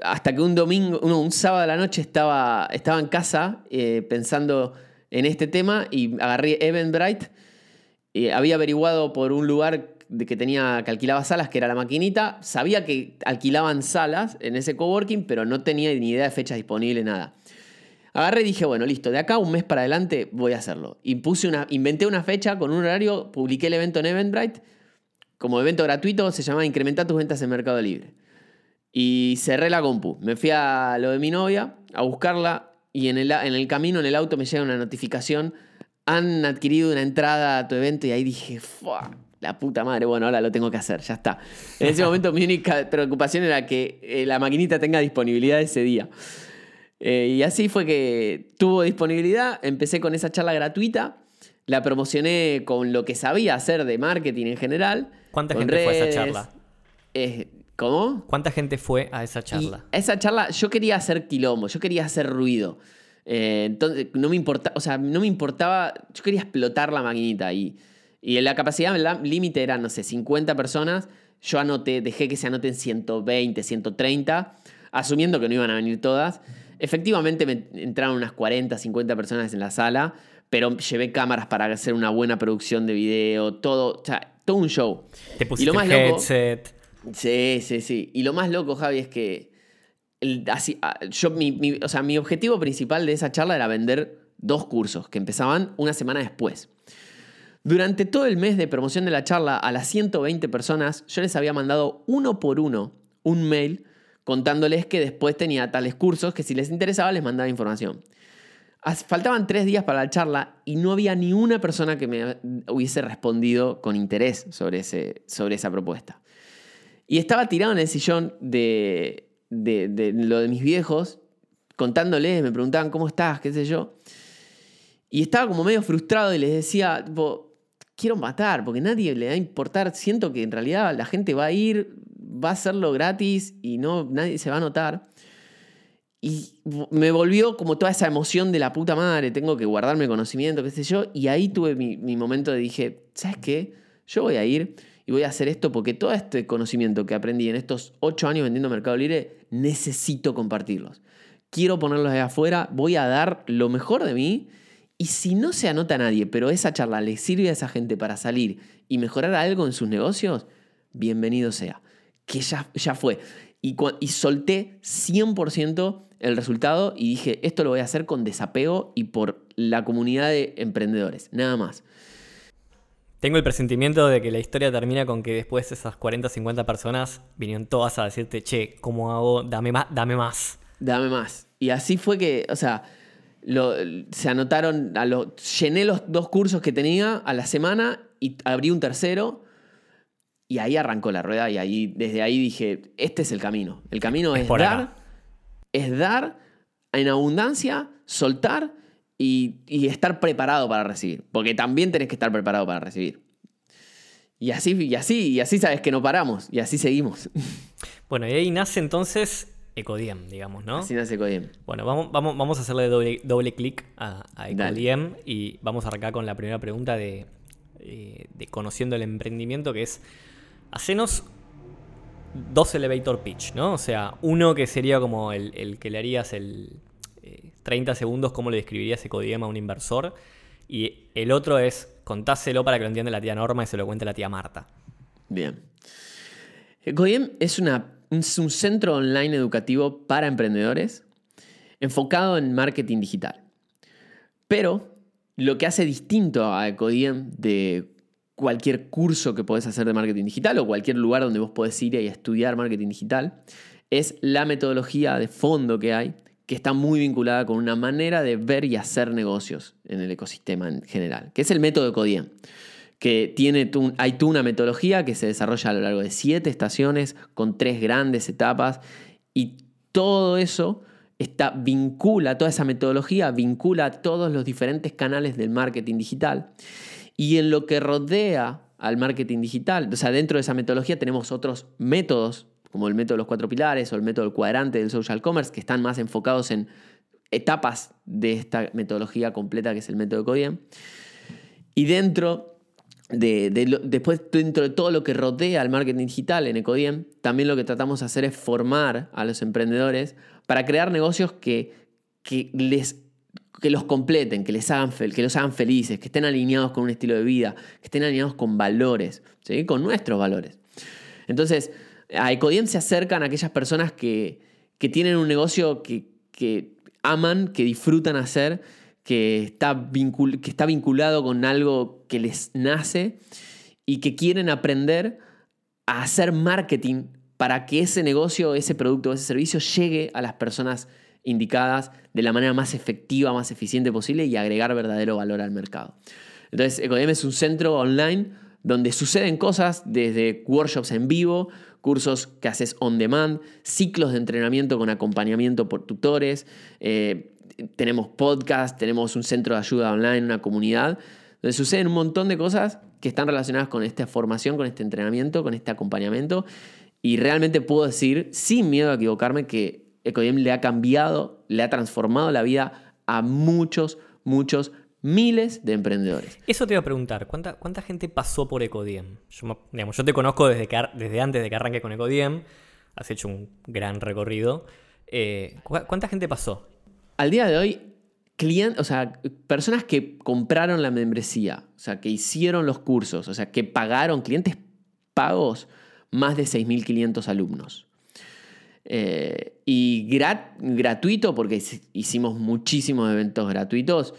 hasta que un domingo, un sábado a la noche estaba, estaba en casa eh, pensando en este tema y agarré Eventbrite. había averiguado por un lugar de que tenía que alquilaba salas, que era la maquinita. Sabía que alquilaban salas en ese coworking, pero no tenía ni idea de fechas disponibles, nada. Agarré y dije, bueno, listo, de acá un mes para adelante voy a hacerlo. Una, inventé una fecha con un horario, publiqué el evento en Eventbrite. Como evento gratuito se llamaba Incrementar tus ventas en Mercado Libre. Y cerré la compu. Me fui a lo de mi novia, a buscarla, y en el, en el camino, en el auto, me llega una notificación. Han adquirido una entrada a tu evento, y ahí dije, ¡fua! La puta madre, bueno, ahora lo tengo que hacer, ya está. En ese momento mi única preocupación era que eh, la maquinita tenga disponibilidad ese día. Eh, y así fue que tuvo disponibilidad, empecé con esa charla gratuita, la promocioné con lo que sabía hacer de marketing en general. ¿Cuánta gente fue a esa charla? Eh, ¿Cómo? ¿Cuánta gente fue a esa charla? Y a esa charla yo quería hacer quilombo, yo quería hacer ruido. Eh, entonces no me importaba, o sea, no me importaba, yo quería explotar la maquinita y, y la capacidad límite era, no sé, 50 personas. Yo anoté, dejé que se anoten 120, 130, asumiendo que no iban a venir todas. Efectivamente me entraron unas 40, 50 personas en la sala, pero llevé cámaras para hacer una buena producción de video, todo, o sea, todo un show. ¿Te y pusiste lo más el loco, headset? Sí, sí, sí. Y lo más loco, Javi, es que el- ah, yo, mi, mi- o sea, mi objetivo principal de esa charla era vender dos cursos que empezaban una semana después. Durante todo el mes de promoción de la charla, a las 120 personas, yo les había mandado uno por uno un mail contándoles que después tenía tales cursos que si les interesaba les mandaba información. Faltaban tres días para la charla y no había ni una persona que me hubiese respondido con interés sobre, ese, sobre esa propuesta. Y estaba tirado en el sillón de, de, lo de mis viejos, contándoles, me preguntaban cómo estás, qué sé yo. Y estaba como medio frustrado y les decía, quiero matar, porque nadie le da a importar. Siento que en realidad la gente va a ir, va a hacerlo gratis y no, nadie se va a notar. Y me volvió como toda esa emoción de la puta madre, tengo que guardarme conocimiento, qué sé yo. Y ahí tuve mi, mi momento de dije, ¿sabes qué? Yo voy a ir voy a hacer esto porque todo este conocimiento que aprendí en estos ocho años vendiendo Mercado Libre, necesito compartirlos. Quiero ponerlos de afuera, voy a dar lo mejor de mí. Y si no se anota nadie, pero esa charla le sirve a esa gente para salir y mejorar algo en sus negocios, bienvenido sea. Que ya, ya fue. Y, y solté 100% el resultado y dije, esto lo voy a hacer con desapego y por la comunidad de emprendedores, nada más. Tengo el presentimiento de que la historia termina con que después esas 40 50 personas vinieron todas a decirte, che, ¿cómo hago? Dame más, dame más. Dame más. Y así fue que, o sea, se anotaron, a lo, llené los dos cursos que tenía a la semana y abrí un tercero. Y ahí arrancó la rueda y ahí, desde ahí dije, este es el camino. El camino es, dar, es dar en abundancia, soltar y, y, estar preparado para recibir. Porque también tenés que estar preparado para recibir. Y así, y así, y así sabes que no paramos, y así seguimos. *laughs* Bueno, y ahí nace entonces Ecodiem, digamos, ¿no? Así nace Ecodiem. Bueno, vamos, vamos, vamos a hacerle doble, doble clic a, a Ecodiem y vamos a arrancar con la primera pregunta de, eh, de conociendo el emprendimiento, que es, hacenos dos elevator pitch, ¿no? O sea, uno que sería como el, que le harías el 30 eh, segundos, cómo le describirías Ecodiem a un inversor, y el otro es contáselo para que lo entienda la tía Norma y se lo cuente la tía Marta. Bien. Ecodiem es un centro online educativo para emprendedores enfocado en marketing digital. Pero lo que hace distinto a Ecodiem de cualquier curso que podés hacer de marketing digital o cualquier lugar donde vos podés ir y estudiar marketing digital es la metodología de fondo que hay que está muy vinculada con una manera de ver y hacer negocios en el ecosistema en general, que es el método Ecodiem que tiene hay una metodología que se desarrolla a lo largo de siete estaciones con tres grandes etapas y todo eso está, vincula, toda esa metodología vincula a todos los diferentes canales del marketing digital y en lo que rodea al marketing digital, o sea, dentro de esa metodología tenemos otros métodos como el método de los cuatro pilares o el método del cuadrante del social commerce que están más enfocados en etapas de esta metodología completa que es el método Codiem. Y dentro después, dentro de todo lo que rodea al marketing digital en Ecodiem, también lo que tratamos de hacer es formar a los emprendedores para crear negocios que, que, les, que los completen, que, les hagan, que los hagan felices, que estén alineados con un estilo de vida, que estén alineados con valores, ¿sí? con nuestros valores. Entonces, a Ecodiem se acercan aquellas personas que, que tienen un negocio que, que aman, que disfrutan hacer que está, que está vinculado con algo que les nace y que quieren aprender a hacer marketing para que ese negocio, ese producto, ese servicio llegue a las personas indicadas de la manera más efectiva, más eficiente posible y agregar verdadero valor al mercado. Entonces, Ecodem es un centro online donde suceden cosas desde workshops en vivo, cursos que haces on demand, ciclos de entrenamiento con acompañamiento por tutores, eh, tenemos podcast, tenemos un centro de ayuda online, una comunidad, donde suceden un montón de cosas que están relacionadas con esta formación, con este entrenamiento, con este acompañamiento. Y realmente puedo decir, sin miedo a equivocarme, que Ecodiem le ha cambiado, le ha transformado la vida a muchos, muchos, miles de emprendedores. Eso te iba a preguntar, ¿cuánta, cuánta gente pasó por Ecodiem? Yo, digamos, yo te conozco desde, que, desde antes de que arranque con Ecodiem, has hecho un gran recorrido. Eh, ¿Cuánta gente pasó? al día de hoy, clientes, o sea, personas que compraron la membresía, o sea, que hicieron los cursos, o sea, que pagaron, clientes pagos, más de 6.500 alumnos. Eh, y gratuito, porque hicimos muchísimos eventos gratuitos.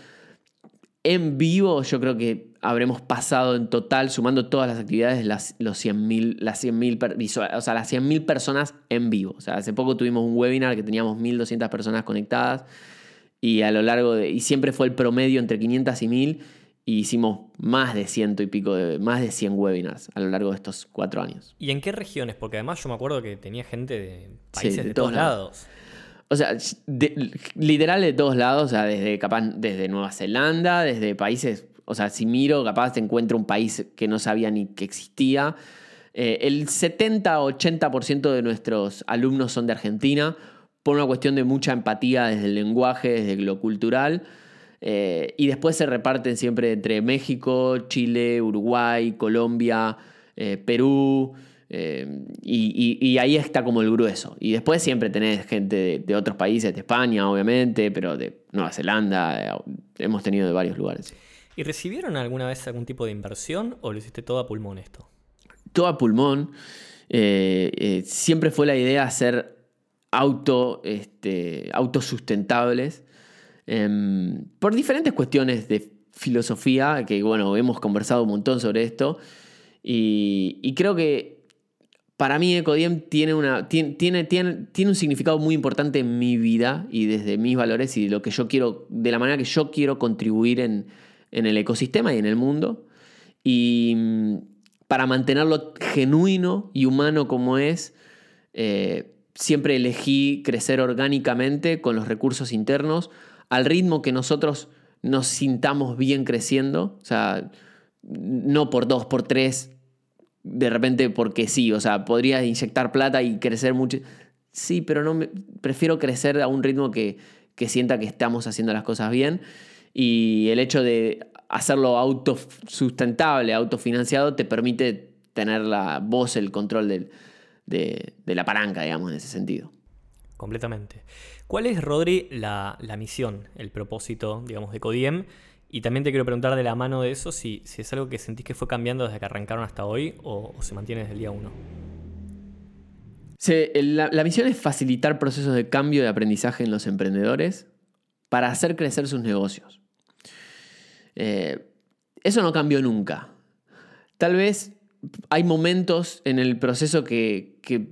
En vivo, yo creo que habremos pasado en total, sumando todas las actividades, las, los 100.000 las 100 o sea, las 100.000 personas en vivo. O sea, hace poco tuvimos un webinar que teníamos 1.200 personas conectadas y a lo largo de, y siempre fue el promedio entre 500 y 1.000 y hicimos más de ciento y pico, de, más de 100 webinars a lo largo de estos cuatro años. ¿Y en qué regiones? Porque además yo me acuerdo que tenía gente de países de, todos lados. O sea, literal de todos lados, o sea, desde, capaz, desde Nueva Zelanda, desde países o sea, si miro, capaz te encuentro un país que no sabía ni que existía. Eh, el 70-80% de nuestros alumnos son de Argentina, por una cuestión de mucha empatía desde el lenguaje, desde lo cultural. Eh, y después se reparten siempre entre México, Chile, Uruguay, Colombia, eh, Perú. Y, ahí está como el grueso. Y después siempre tenés gente de, de, otros países, de España, obviamente, pero de Nueva Zelanda, hemos tenido de varios lugares. ¿Y recibieron alguna vez algún tipo de inversión o lo hiciste todo a pulmón esto? Todo a pulmón. Eh, eh, siempre fue la idea de ser auto, este, autosustentables em, por diferentes cuestiones de filosofía, que bueno, hemos conversado un montón sobre esto, y, creo que para mí Ecodiem tiene, un significado muy importante en mi vida y desde mis valores y de lo que yo quiero, de la manera que yo quiero contribuir en, el ecosistema y en el mundo. Y mm, para mantenerlo genuino y humano como es, eh, siempre elegí crecer orgánicamente con los recursos internos al ritmo que nosotros nos sintamos bien creciendo. O sea, no por dos, por tres, de repente porque sí, o sea, podría inyectar plata y crecer mucho. Sí, pero no me, prefiero crecer a un ritmo que, que sienta que estamos haciendo las cosas bien. Y el hecho de hacerlo autosustentable, autofinanciado, te permite tener la voz, el control de, de, la palanca, digamos, en ese sentido. Completamente. ¿Cuál es, Rodri, la, la misión, el propósito, digamos, de Codiem? Y también te quiero preguntar de la mano de eso si, si es algo que sentís que fue cambiando desde que arrancaron hasta hoy o, se mantiene desde el día 1. la, misión es facilitar procesos de cambio de aprendizaje en los emprendedores para hacer crecer sus negocios. Eh, eso no cambió nunca. Tal vez hay momentos en el proceso que, que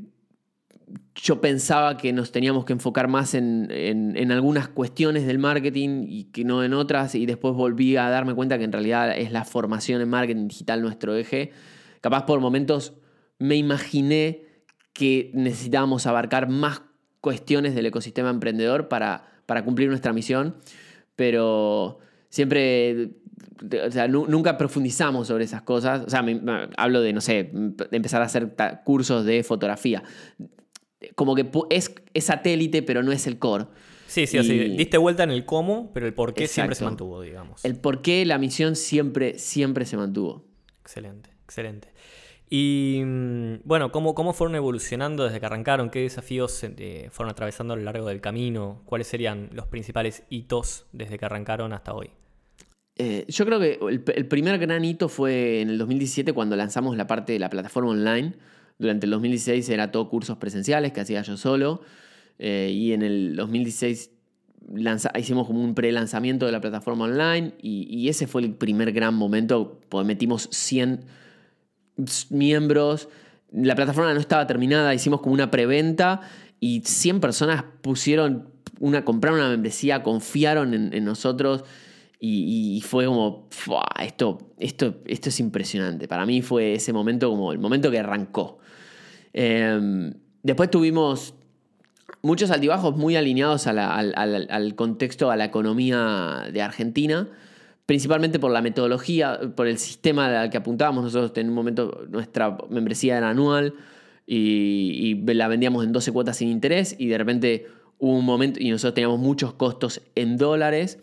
yo pensaba que nos teníamos que enfocar más en, algunas cuestiones del marketing y que no en otras, y después volví a darme cuenta que en realidad es la formación en marketing digital nuestro eje. Capaz por momentos me imaginé que necesitábamos abarcar más cuestiones del ecosistema emprendedor para, para cumplir nuestra misión, pero siempre o sea, nunca profundizamos sobre esas cosas. O sea, hablo de, no sé, empezar a hacer cursos de fotografía como que es, satélite, pero no es el core. Sí, sí, así. Diste vuelta en el cómo, pero el por qué siempre se mantuvo, digamos. El por qué, la misión siempre, siempre se mantuvo. Excelente, excelente. Y mm, bueno, ¿cómo, ¿cómo fueron evolucionando desde que arrancaron? ¿Qué desafíos eh, fueron atravesando a lo largo del camino? ¿Cuáles serían los principales hitos desde que arrancaron hasta hoy? Eh, yo creo que el, el, primer gran hito fue en el 2017 cuando lanzamos la parte de la plataforma online durante el 2016 era todo cursos presenciales que hacía yo solo. Eh, y en el 2016 hicimos como un pre-lanzamiento de la plataforma online. Y, ese fue el primer gran momento. Porque metimos 100 miembros. La plataforma no estaba terminada. Hicimos como una preventa. Y 100 personas pusieron una, compraron una membresía, confiaron en, nosotros. Y, fue como, esto, esto, esto es impresionante. Para mí fue ese momento como el momento que arrancó. Em, después tuvimos muchos altibajos muy alineados al, contexto, a la economía de Argentina, principalmente por la metodología, por el sistema al que apuntábamos. Nosotros en un momento nuestra membresía era anual y, la vendíamos en 12 cuotas sin interés y de repente hubo un momento y nosotros teníamos muchos costos en dólares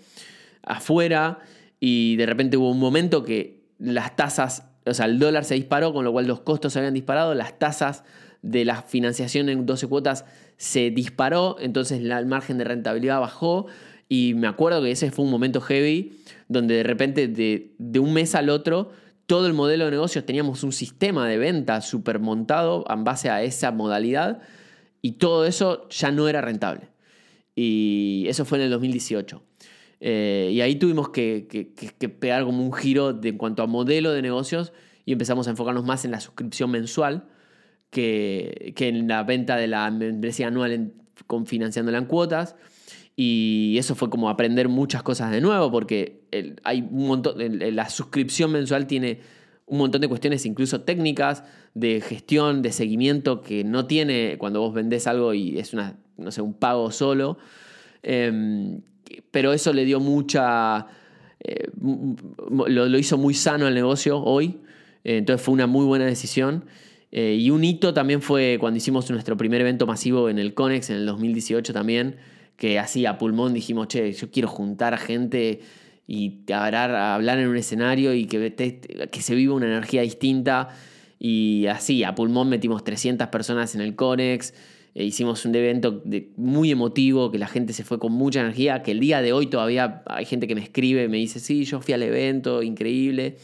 afuera y de repente hubo un momento que las tasas o sea, el dólar se disparó, con lo cual los costos se habían disparado, las tasas de la financiación en 12 cuotas se disparó, entonces el margen de rentabilidad bajó y me acuerdo que ese fue un momento heavy donde de repente de, un mes al otro todo el modelo de negocios teníamos un sistema de venta súper montado en base a esa modalidad y todo eso ya no era rentable. Y eso fue en el 2018. Eh, y ahí tuvimos que, pegar como un giro de, en cuanto a modelo de negocios y empezamos a enfocarnos más en la suscripción mensual que, en la venta de la membresía anual con financiándola en cuotas. Y eso fue como aprender muchas cosas de nuevo, porque hay un montón, la suscripción mensual tiene un montón de cuestiones, incluso técnicas, de gestión, de seguimiento, que no tiene cuando vos vendés algo y es una, no sé, un pago solo. Em, pero eso le dio mucha... Eh, lo, hizo muy sano el negocio hoy, eh, entonces fue una muy buena decisión. Eh, y un hito también fue cuando hicimos nuestro primer evento masivo en el Conex en el 2018 también, que así a pulmón dijimos, che, yo quiero juntar gente y hablar, hablar en un escenario y que, que se viva una energía distinta. Y así, a pulmón metimos 300 personas en el Conex. Eh, hicimos un evento muy emotivo, que la gente se fue con mucha energía, que el día de hoy todavía hay gente que me escribe me dice, sí, yo fui al evento, increíble.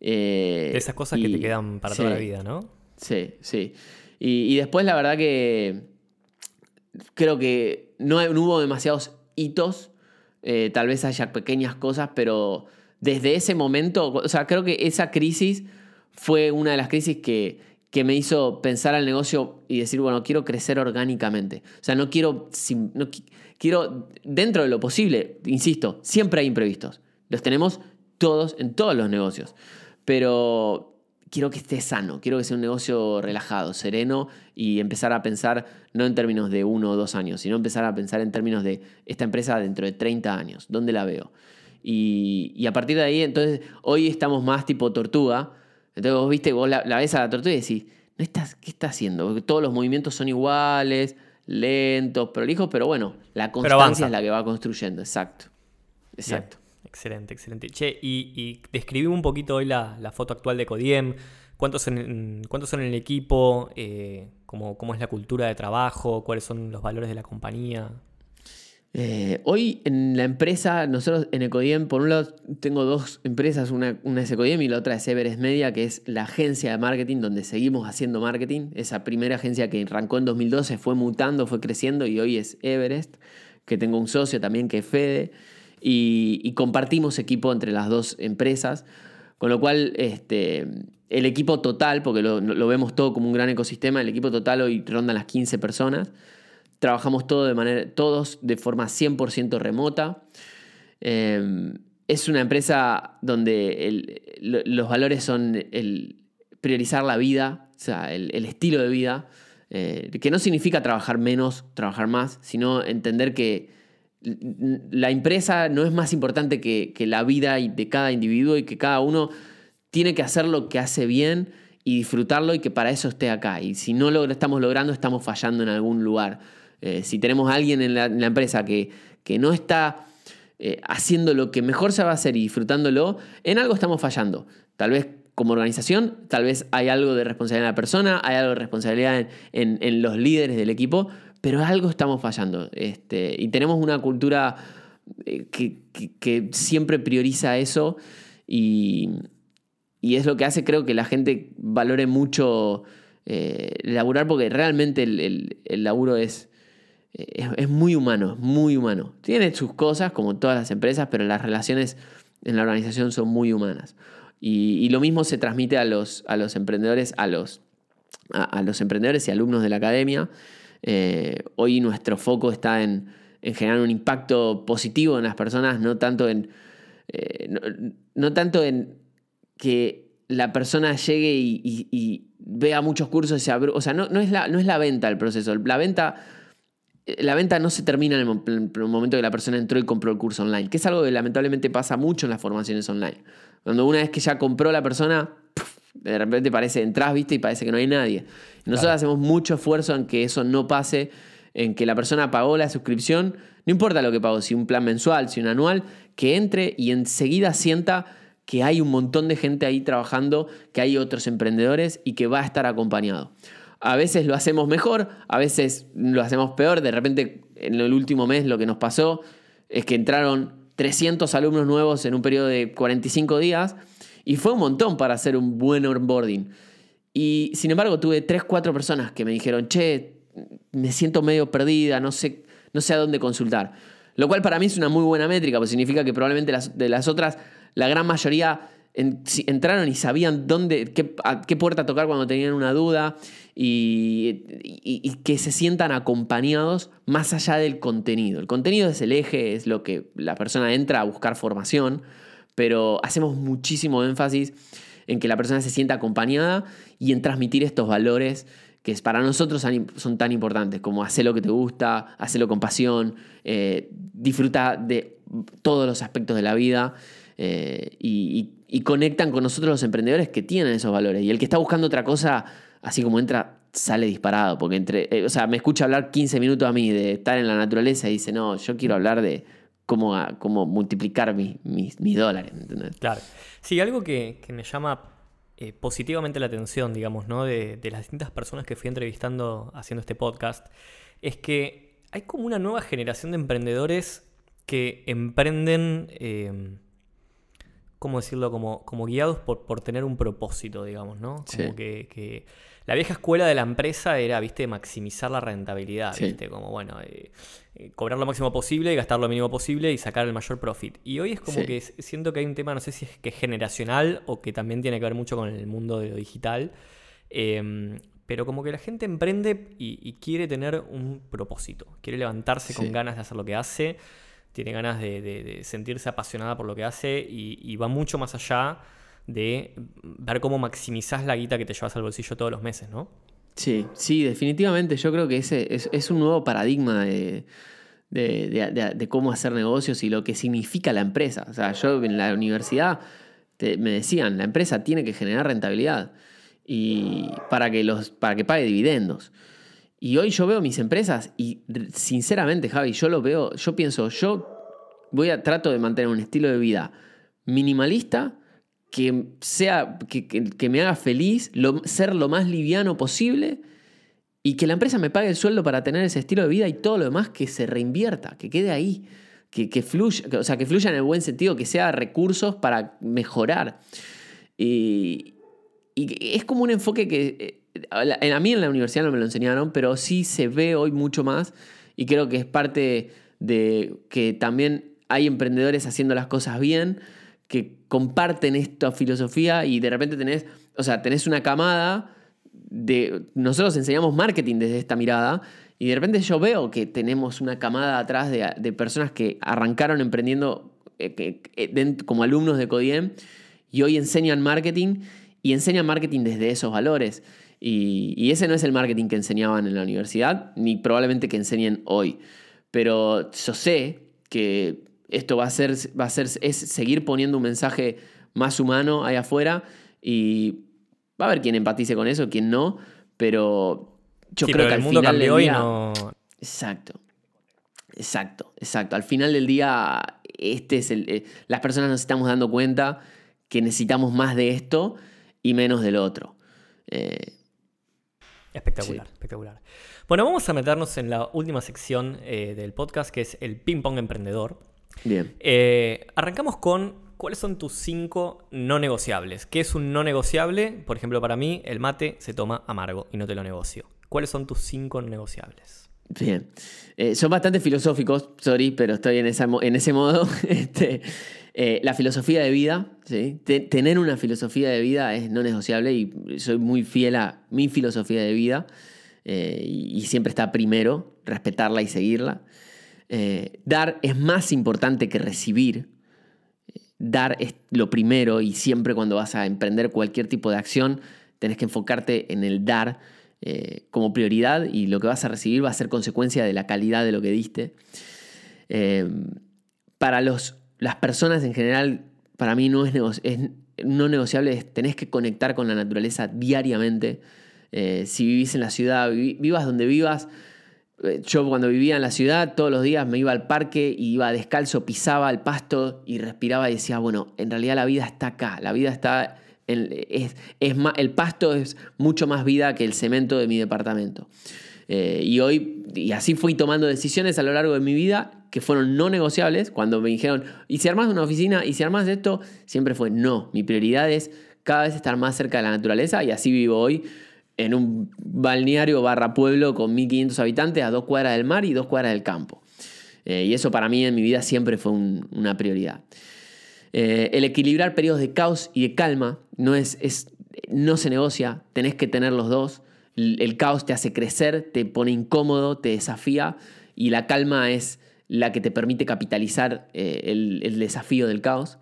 Eh, esas cosas que te quedan para toda la vida, ¿no? Sí, sí. Y, después la verdad que creo que no, hubo demasiados hitos, eh, tal vez haya pequeñas cosas, pero desde ese momento, o sea, creo que esa crisis fue una de las crisis que, que me hizo pensar al negocio y decir, bueno, quiero crecer orgánicamente. O sea, no quiero, no, quiero, dentro de lo posible, insisto, siempre hay imprevistos. Los tenemos todos en todos los negocios. Pero quiero que esté sano, quiero que sea un negocio relajado, sereno y empezar a pensar no en términos de uno o dos años, sino empezar a pensar en términos de esta empresa dentro de 30 años, ¿dónde la veo? Y, a partir de ahí, entonces, hoy estamos más tipo tortuga. Entonces vos viste, vos la, ves a la tortuga y decís, ¿no estás, ¿qué está haciendo? Porque todos los movimientos son iguales, lentos, prolijos, pero bueno, la constancia es la que va construyendo, exacto. Exacto. Excelente, excelente. Che, y, y describí un poquito hoy la, foto actual de Codiem. ¿Cuántos, ¿Cuántos son en el equipo? Eh, cómo, ¿Cómo es la cultura de trabajo? ¿Cuáles son los valores de la compañía? Eh, hoy en la empresa, nosotros en Ecodiem, por un lado tengo dos empresas, una, es Ecodiem y la otra es Everest Media, que es la agencia de marketing donde seguimos haciendo marketing. Esa primera agencia que arrancó en 2012 fue mutando, fue creciendo y hoy es Everest, que tengo un socio también que es Fede y, compartimos equipo entre las dos empresas, con lo cual este, el equipo total, porque lo, vemos todo como un gran ecosistema, el equipo total hoy ronda las 15 personas, trabajamos todo de manera, todos de forma 100% remota. Em, es una empresa donde los valores son el priorizar la vida, o sea, el, estilo de vida, eh, que no significa trabajar menos, trabajar más, sino entender que la empresa no es más importante que, la vida de cada individuo y que cada uno tiene que hacer lo que hace bien y disfrutarlo y que para eso esté acá. Y si no lo estamos logrando, estamos fallando en algún lugar. Eh, si tenemos a alguien en la, empresa que, que, no está eh, haciendo lo que mejor se va a hacer y disfrutándolo, en algo estamos fallando. Tal vez como organización, tal vez hay algo de responsabilidad en la persona, hay algo de responsabilidad en los líderes del equipo, pero algo estamos fallando. Este, y tenemos una cultura eh, que, siempre prioriza eso y, es lo que hace creo que la gente valore mucho eh, laburar porque realmente el, laburo es, es, muy humano, muy humano. Tiene sus cosas como todas las empresas, pero las relaciones en la organización son muy humanas. Y, lo mismo se transmite a los, a los emprendedores, a los, a los emprendedores y alumnos de la academia. Eh, hoy nuestro foco está en, generar un impacto positivo en las personas, no tanto en, eh, no, tanto en que la persona llegue y, vea muchos cursos y O sea, no, no, es la, no es la venta el proceso. La venta, la venta no se termina en el, momento que la persona entró y compró el curso online, que es algo que lamentablemente pasa mucho en las formaciones online. Cuando una vez que ya compró la persona, de repente parece, entras, viste, y parece que no hay nadie. Nosotros hacemos mucho esfuerzo en que eso no pase, en que la persona pagó la suscripción, no importa lo que pagó, si un plan mensual, si un anual, que entre y enseguida sienta que hay un montón de gente ahí trabajando, que hay otros emprendedores y que va a estar acompañado. A veces lo hacemos mejor, a veces lo hacemos peor. De repente, en el último mes lo que nos pasó es que entraron 300 alumnos nuevos en un periodo de 45 días y fue un montón para hacer un buen onboarding. Y sin embargo tuve 3, 4 personas que me dijeron, che, me siento medio perdida, no sé, no sé a dónde consultar. Lo cual para mí es una muy buena métrica, porque significa que probablemente las, de las otras, la gran mayoría entraron y sabían dónde, a qué puerta tocar cuando tenían una duda y, y, que se sientan acompañados más allá del contenido. El contenido es el eje, es lo que la persona entra a buscar formación, pero hacemos muchísimo énfasis en que la persona se sienta acompañada y en transmitir estos valores que para nosotros son tan importantes, como hacer lo que te gusta, hacerlo con pasión, eh, disfruta de todos los aspectos de la vida eh, y, conectan con nosotros los emprendedores que tienen esos valores. Y el que está buscando otra cosa, así como entra, sale disparado, porque entre, eh, o sea, me escucha hablar 15 minutos a mí de estar en la naturaleza y dice, no, yo quiero hablar de cómo, multiplicar mis, mis, dólares. Claro. Sí, algo que, me llama eh, positivamente la atención, digamos, ¿no? De, las distintas personas que fui entrevistando haciendo este podcast, es que hay como una nueva generación de emprendedores que emprenden, eh, ¿cómo decirlo? Como, como guiados por, por tener un propósito, digamos, ¿no? Como que la vieja escuela de la empresa era, viste, maximizar la rentabilidad, viste, como, bueno, eh, eh, cobrar lo máximo posible, gastar lo mínimo posible y sacar el mayor profit. Y hoy es como que siento que hay un tema, no sé si es que es generacional o que también tiene que ver mucho con el mundo de lo digital, Em, pero como que la gente emprende y, quiere tener un propósito, quiere levantarse con ganas de hacer lo que hace, tiene ganas de, sentirse apasionada por lo que hace y, va mucho más allá de ver cómo maximizás la guita que te llevas al bolsillo todos los meses, ¿no? Sí, sí, definitivamente. Yo creo que ese es, un nuevo paradigma de, cómo hacer negocios y lo que significa la empresa. O sea, yo en la universidad me decían, la empresa tiene que generar rentabilidad y para que, los, para que pague dividendos. Y hoy yo veo mis empresas y sinceramente, Javi, yo lo veo, yo pienso, yo voy a trato de mantener un estilo de vida minimalista que sea que, me haga feliz, ser lo más liviano posible y que la empresa me pague el sueldo para tener ese estilo de vida y todo lo demás que se reinvierta, que quede ahí, que, que fluya, o sea, que fluya en el buen sentido, que sea recursos para mejorar. Y, y es como un enfoque que eh, a mí en la universidad no me lo enseñaron, pero sí se ve hoy mucho más y creo que es parte de que también hay emprendedores haciendo las cosas bien, que comparten esta filosofía y de repente tenés, o sea, tenés una camada de... Nosotros enseñamos marketing desde esta mirada y de repente yo veo que tenemos una camada atrás de, personas que arrancaron emprendiendo eh, eh, como alumnos de Codiem y hoy enseñan marketing y enseñan marketing desde esos valores. Y, ese no es el marketing que enseñaban en la universidad, ni probablemente que enseñen hoy. Pero yo sé que esto va a ser, va a ser es seguir poniendo un mensaje más humano ahí afuera y va a haber quien empatice con eso, quien no, pero yo creo que al final del día... No... Exacto. Exacto, exacto. Al final del día, este es el, eh, las personas nos estamos dando cuenta que necesitamos más de esto y menos del otro. Eh, espectacular, espectacular. Bueno, vamos a meternos en la última sección eh, del podcast, que es el ping pong emprendedor. Bien. Eh, arrancamos con cuáles son tus cinco no negociables. ¿Qué es un no negociable? Por ejemplo, para mí, el mate se toma amargo y no te lo negocio. ¿Cuáles son tus cinco no negociables? Bien. son bastante filosóficos, sorry, pero estoy en, en ese modo. *laughs* este, eh, la filosofía de vida, tener una filosofía de vida es no negociable y soy muy fiel a mi filosofía de vida eh, y, siempre está primero, respetarla y seguirla. Eh, dar es más importante que recibir. Dar es lo primero y siempre cuando vas a emprender cualquier tipo de acción tenés que enfocarte en el dar como prioridad y lo que vas a recibir va a ser consecuencia de la calidad de lo que diste. para los las personas en general, para mí no es, no negociable, tenés que conectar con la naturaleza diariamente. Eh, si vivís en la ciudad, vivas donde vivas. Eh, yo cuando vivía en la ciudad, todos los días me iba al parque y iba descalzo, pisaba el pasto y respiraba y decía, bueno, en realidad la vida está acá, la vida está... es, el pasto es mucho más vida que el cemento de mi departamento. Eh, y hoy, y así fui tomando decisiones a lo largo de mi vida que fueron no negociables. Cuando me dijeron, ¿y si armas una oficina? ¿Y si armas esto? Siempre fue no. Mi prioridad es cada vez estar más cerca de la naturaleza y así vivo hoy en un balneario barra pueblo con 1500 habitantes a dos cuadras del mar y dos cuadras del campo. Eh, y eso para mí en mi vida siempre fue una prioridad. Eh, el equilibrar periodos de caos y de calma no, es, es, no se negocia, tenés que tener los dos. El, caos te hace crecer, te pone incómodo, te desafía y la calma es la que te permite capitalizar eh, el, desafío del caos.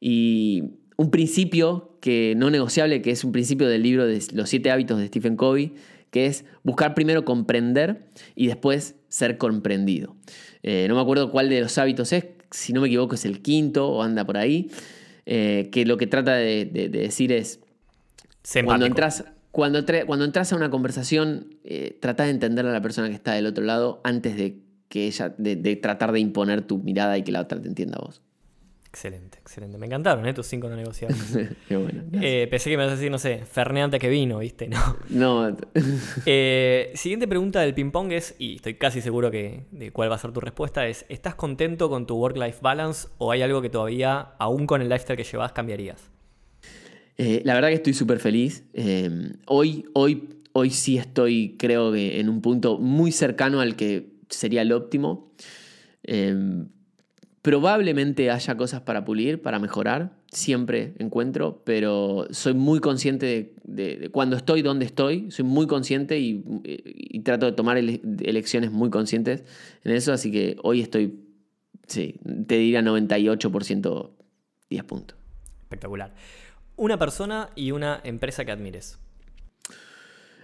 Y un principio que no negociable, que es un principio del libro de los siete hábitos de Stephen Covey, que es buscar primero comprender y después ser comprendido. Eh, no me acuerdo cuál de los hábitos es, si no me equivoco es el quinto o anda por ahí, eh, que lo que trata de, decir es, cuando entras, cuando, cuando entras a una conversación, trata de entender a la persona que está del otro lado antes de que ella, de, tratar de imponer tu mirada y que la otra te entienda a vos. Excelente, excelente. Me encantaron ¿eh? tus cinco no negociables. *laughs* Qué bueno. Eh, pensé que me ibas a decir, no sé, Ferné que vino, ¿viste? *laughs* No. No. *laughs* Eh, siguiente pregunta del ping-pong es, y estoy casi seguro que de cuál va a ser tu respuesta, es: ¿estás contento con tu work-life balance o hay algo que todavía, aún con el lifestyle que llevas, cambiarías? Eh, la verdad que estoy súper feliz. hoy, hoy, hoy sí estoy, creo que, en un punto muy cercano al que sería el óptimo. Em, probablemente haya cosas para pulir, para mejorar. siempre encuentro, pero soy muy consciente de, cuando estoy, dónde estoy, soy muy consciente y, trato de tomar elecciones muy conscientes en eso, así que hoy estoy, sí, te diría 98% 10 puntos. Espectacular. Una persona y una empresa que admires.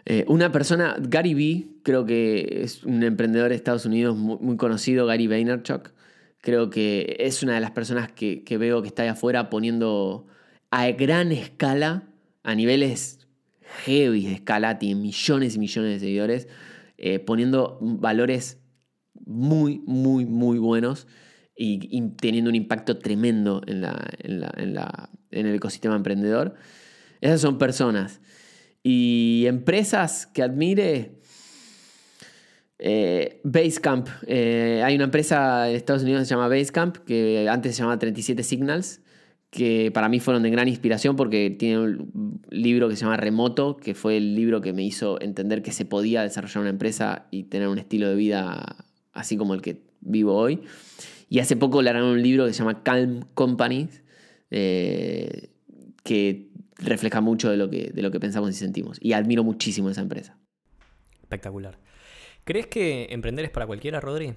Eh, una persona, Gary Vee, creo que es un emprendedor de Estados Unidos muy, conocido, Gary Vaynerchuk. Creo que es una de las personas que, veo que está ahí afuera poniendo a gran escala, a niveles heavy de escala, tiene millones y millones de seguidores, eh, poniendo valores muy, muy, muy buenos y, teniendo un impacto tremendo en, en el ecosistema emprendedor. Esas son personas. Y empresas que admire, eh, Basecamp. Eh, hay una empresa en Estados Unidos que se llama Basecamp, que antes se llamaba 37 Signals, que para mí fueron de gran inspiración porque tiene un libro que se llama Remoto, que fue el libro que me hizo entender que se podía desarrollar una empresa y tener un estilo de vida así como el que vivo hoy. Y hace poco le un libro que se llama Calm Companies, eh, que refleja mucho de lo, que, de lo que pensamos y sentimos. Y admiro muchísimo esa empresa. Espectacular. ¿Crees que emprender es para cualquiera, Rodri?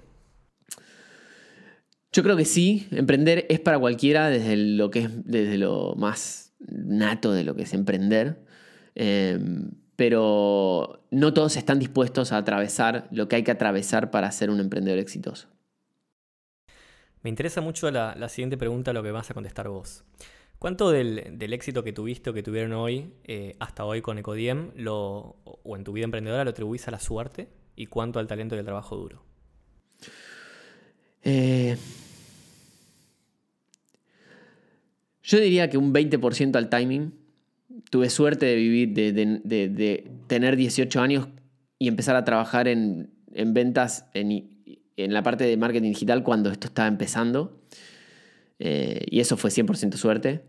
Yo creo que sí, emprender es para cualquiera desde lo que es desde lo más nato de lo que es emprender. Em, pero no todos están dispuestos a atravesar lo que hay que atravesar para ser un emprendedor exitoso. Me interesa mucho la, siguiente pregunta, lo que vas a contestar vos. ¿Cuánto del, éxito que tuviste o que tuvieron hoy, eh, hasta hoy con Ecodiem, lo, o en tu vida emprendedora, lo atribuís a la suerte y cuánto al talento y al trabajo duro? Eh, yo diría que un 20% al timing. Tuve suerte de vivir, de, tener 18 años y empezar a trabajar en, ventas, en, la parte de marketing digital cuando esto estaba empezando. Eh, y eso fue 100% suerte.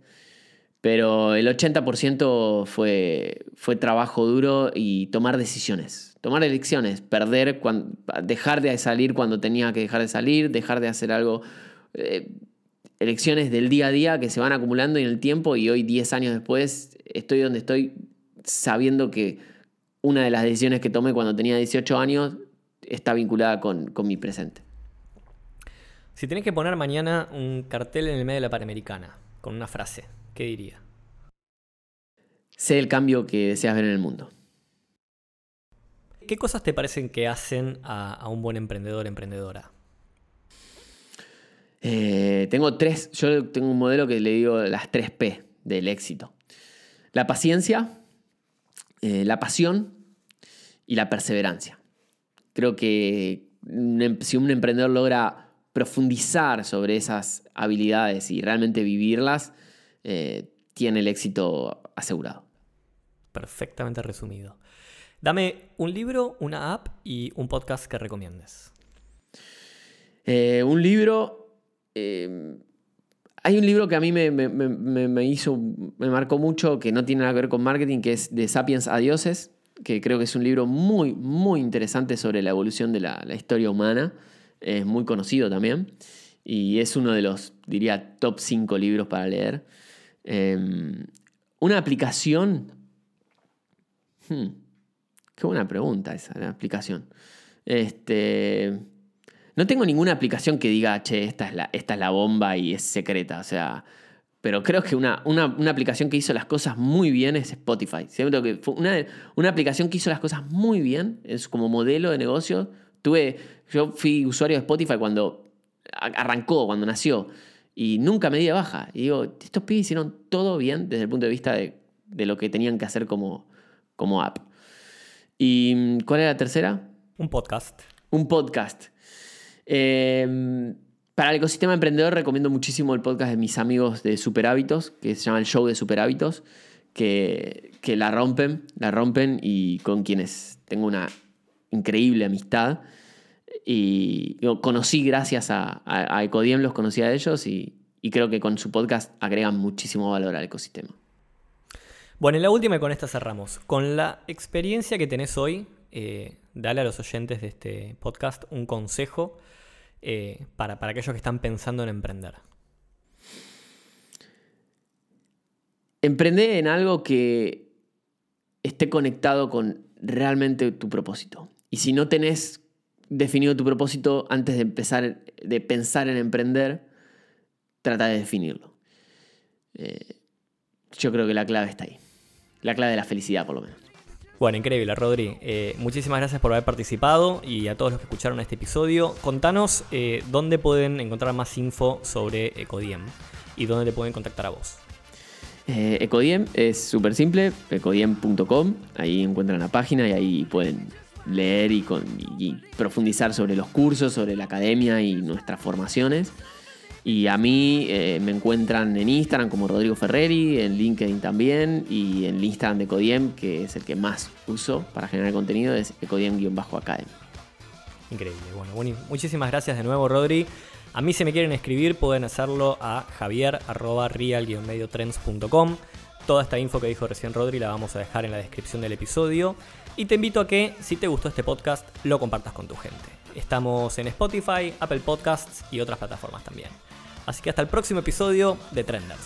Pero el 80% fue, fue trabajo duro y tomar decisiones, tomar elecciones, perder, dejar de salir cuando tenía que dejar de salir, dejar de hacer algo. Eh, elecciones del día a día que se van acumulando en el tiempo y hoy, 10 años después, estoy donde estoy sabiendo que una de las decisiones que tomé cuando tenía 18 años está vinculada con, con mi presente. Si tenés que poner mañana un cartel en el medio de la Panamericana, con una frase, ¿qué diría? Sé el cambio que deseas ver en el mundo. ¿Qué cosas te parecen que hacen a, un buen emprendedor, emprendedora? Eh, tengo tres, yo tengo un modelo que le digo las tres P del éxito. La paciencia, eh, la pasión y la perseverancia. Creo que em, si un emprendedor logra profundizar sobre esas habilidades y realmente vivirlas, eh, tiene el éxito asegurado. Perfectamente resumido. Dame un libro, una app y un podcast que recomiendes. Eh, un libro. Eh, hay un libro que a mí me, hizo, me marcó mucho, que no tiene nada que ver con marketing, que es de Sapiens a Dioses, que creo que es un libro muy, muy interesante sobre la evolución de la, la historia humana. Es muy conocido también. Y es uno de los, diría, top 5 libros para leer. Em, una aplicación. Hmm, qué buena pregunta esa, la aplicación. Este, no tengo ninguna aplicación que diga, che, esta es la, esta es la bomba y es secreta. O sea, pero creo que una, una, aplicación que hizo las cosas muy bien es Spotify. Siento que fue una, una aplicación que hizo las cosas muy bien, es como modelo de negocio. Tuve, yo fui usuario de Spotify cuando arrancó, cuando nació y nunca me di de baja. Y digo, estos pibes hicieron todo bien desde el punto de vista de, lo que tenían que hacer como, como app. ¿Y cuál era la tercera? Un podcast. Un podcast. Em, para el ecosistema emprendedor recomiendo muchísimo el podcast de mis amigos de Super Hábitos, que se llama el Show de Super Hábitos, que, que la rompen, la rompen y con quienes tengo una increíble amistad. Y conocí gracias a, a, Ecodiem, los conocí a ellos y, creo que con su podcast agregan muchísimo valor al ecosistema. Bueno, en la última y con esta cerramos. Con la experiencia que tenés hoy, eh, dale a los oyentes de este podcast un consejo eh, para, para aquellos que están pensando en emprender. emprende en algo que esté conectado con realmente tu propósito. Y si no tenés definido tu propósito antes de empezar, de pensar en emprender, trata de definirlo. Eh, yo creo que la clave está ahí. La clave de la felicidad, por lo menos. Bueno, increíble, Rodri. Eh, muchísimas gracias por haber participado y a todos los que escucharon este episodio. Contanos eh, dónde pueden encontrar más info sobre Ecodiem y dónde te pueden contactar a vos. Ecodiem es súper simple, ecodiem.com. Ahí encuentran la página y ahí pueden leer y, profundizar sobre los cursos, sobre la academia y nuestras formaciones. Y a mí eh, me encuentran en Instagram como Rodrigo Ferreri, en LinkedIn también y en el Instagram de Ecodiem, que es el que más uso para generar contenido, es ecodiem-academy. Increíble. Bueno, bueno, muchísimas gracias de nuevo, Rodri. A mí si me quieren escribir pueden hacerlo a javier.real-mediotrends.com. Toda esta info que dijo recién Rodri la vamos a dejar en la descripción del episodio. Y te invito a que, si te gustó este podcast, lo compartas con tu gente. Estamos en Spotify, Apple Podcasts y otras plataformas también. Así que hasta el próximo episodio de Trenders.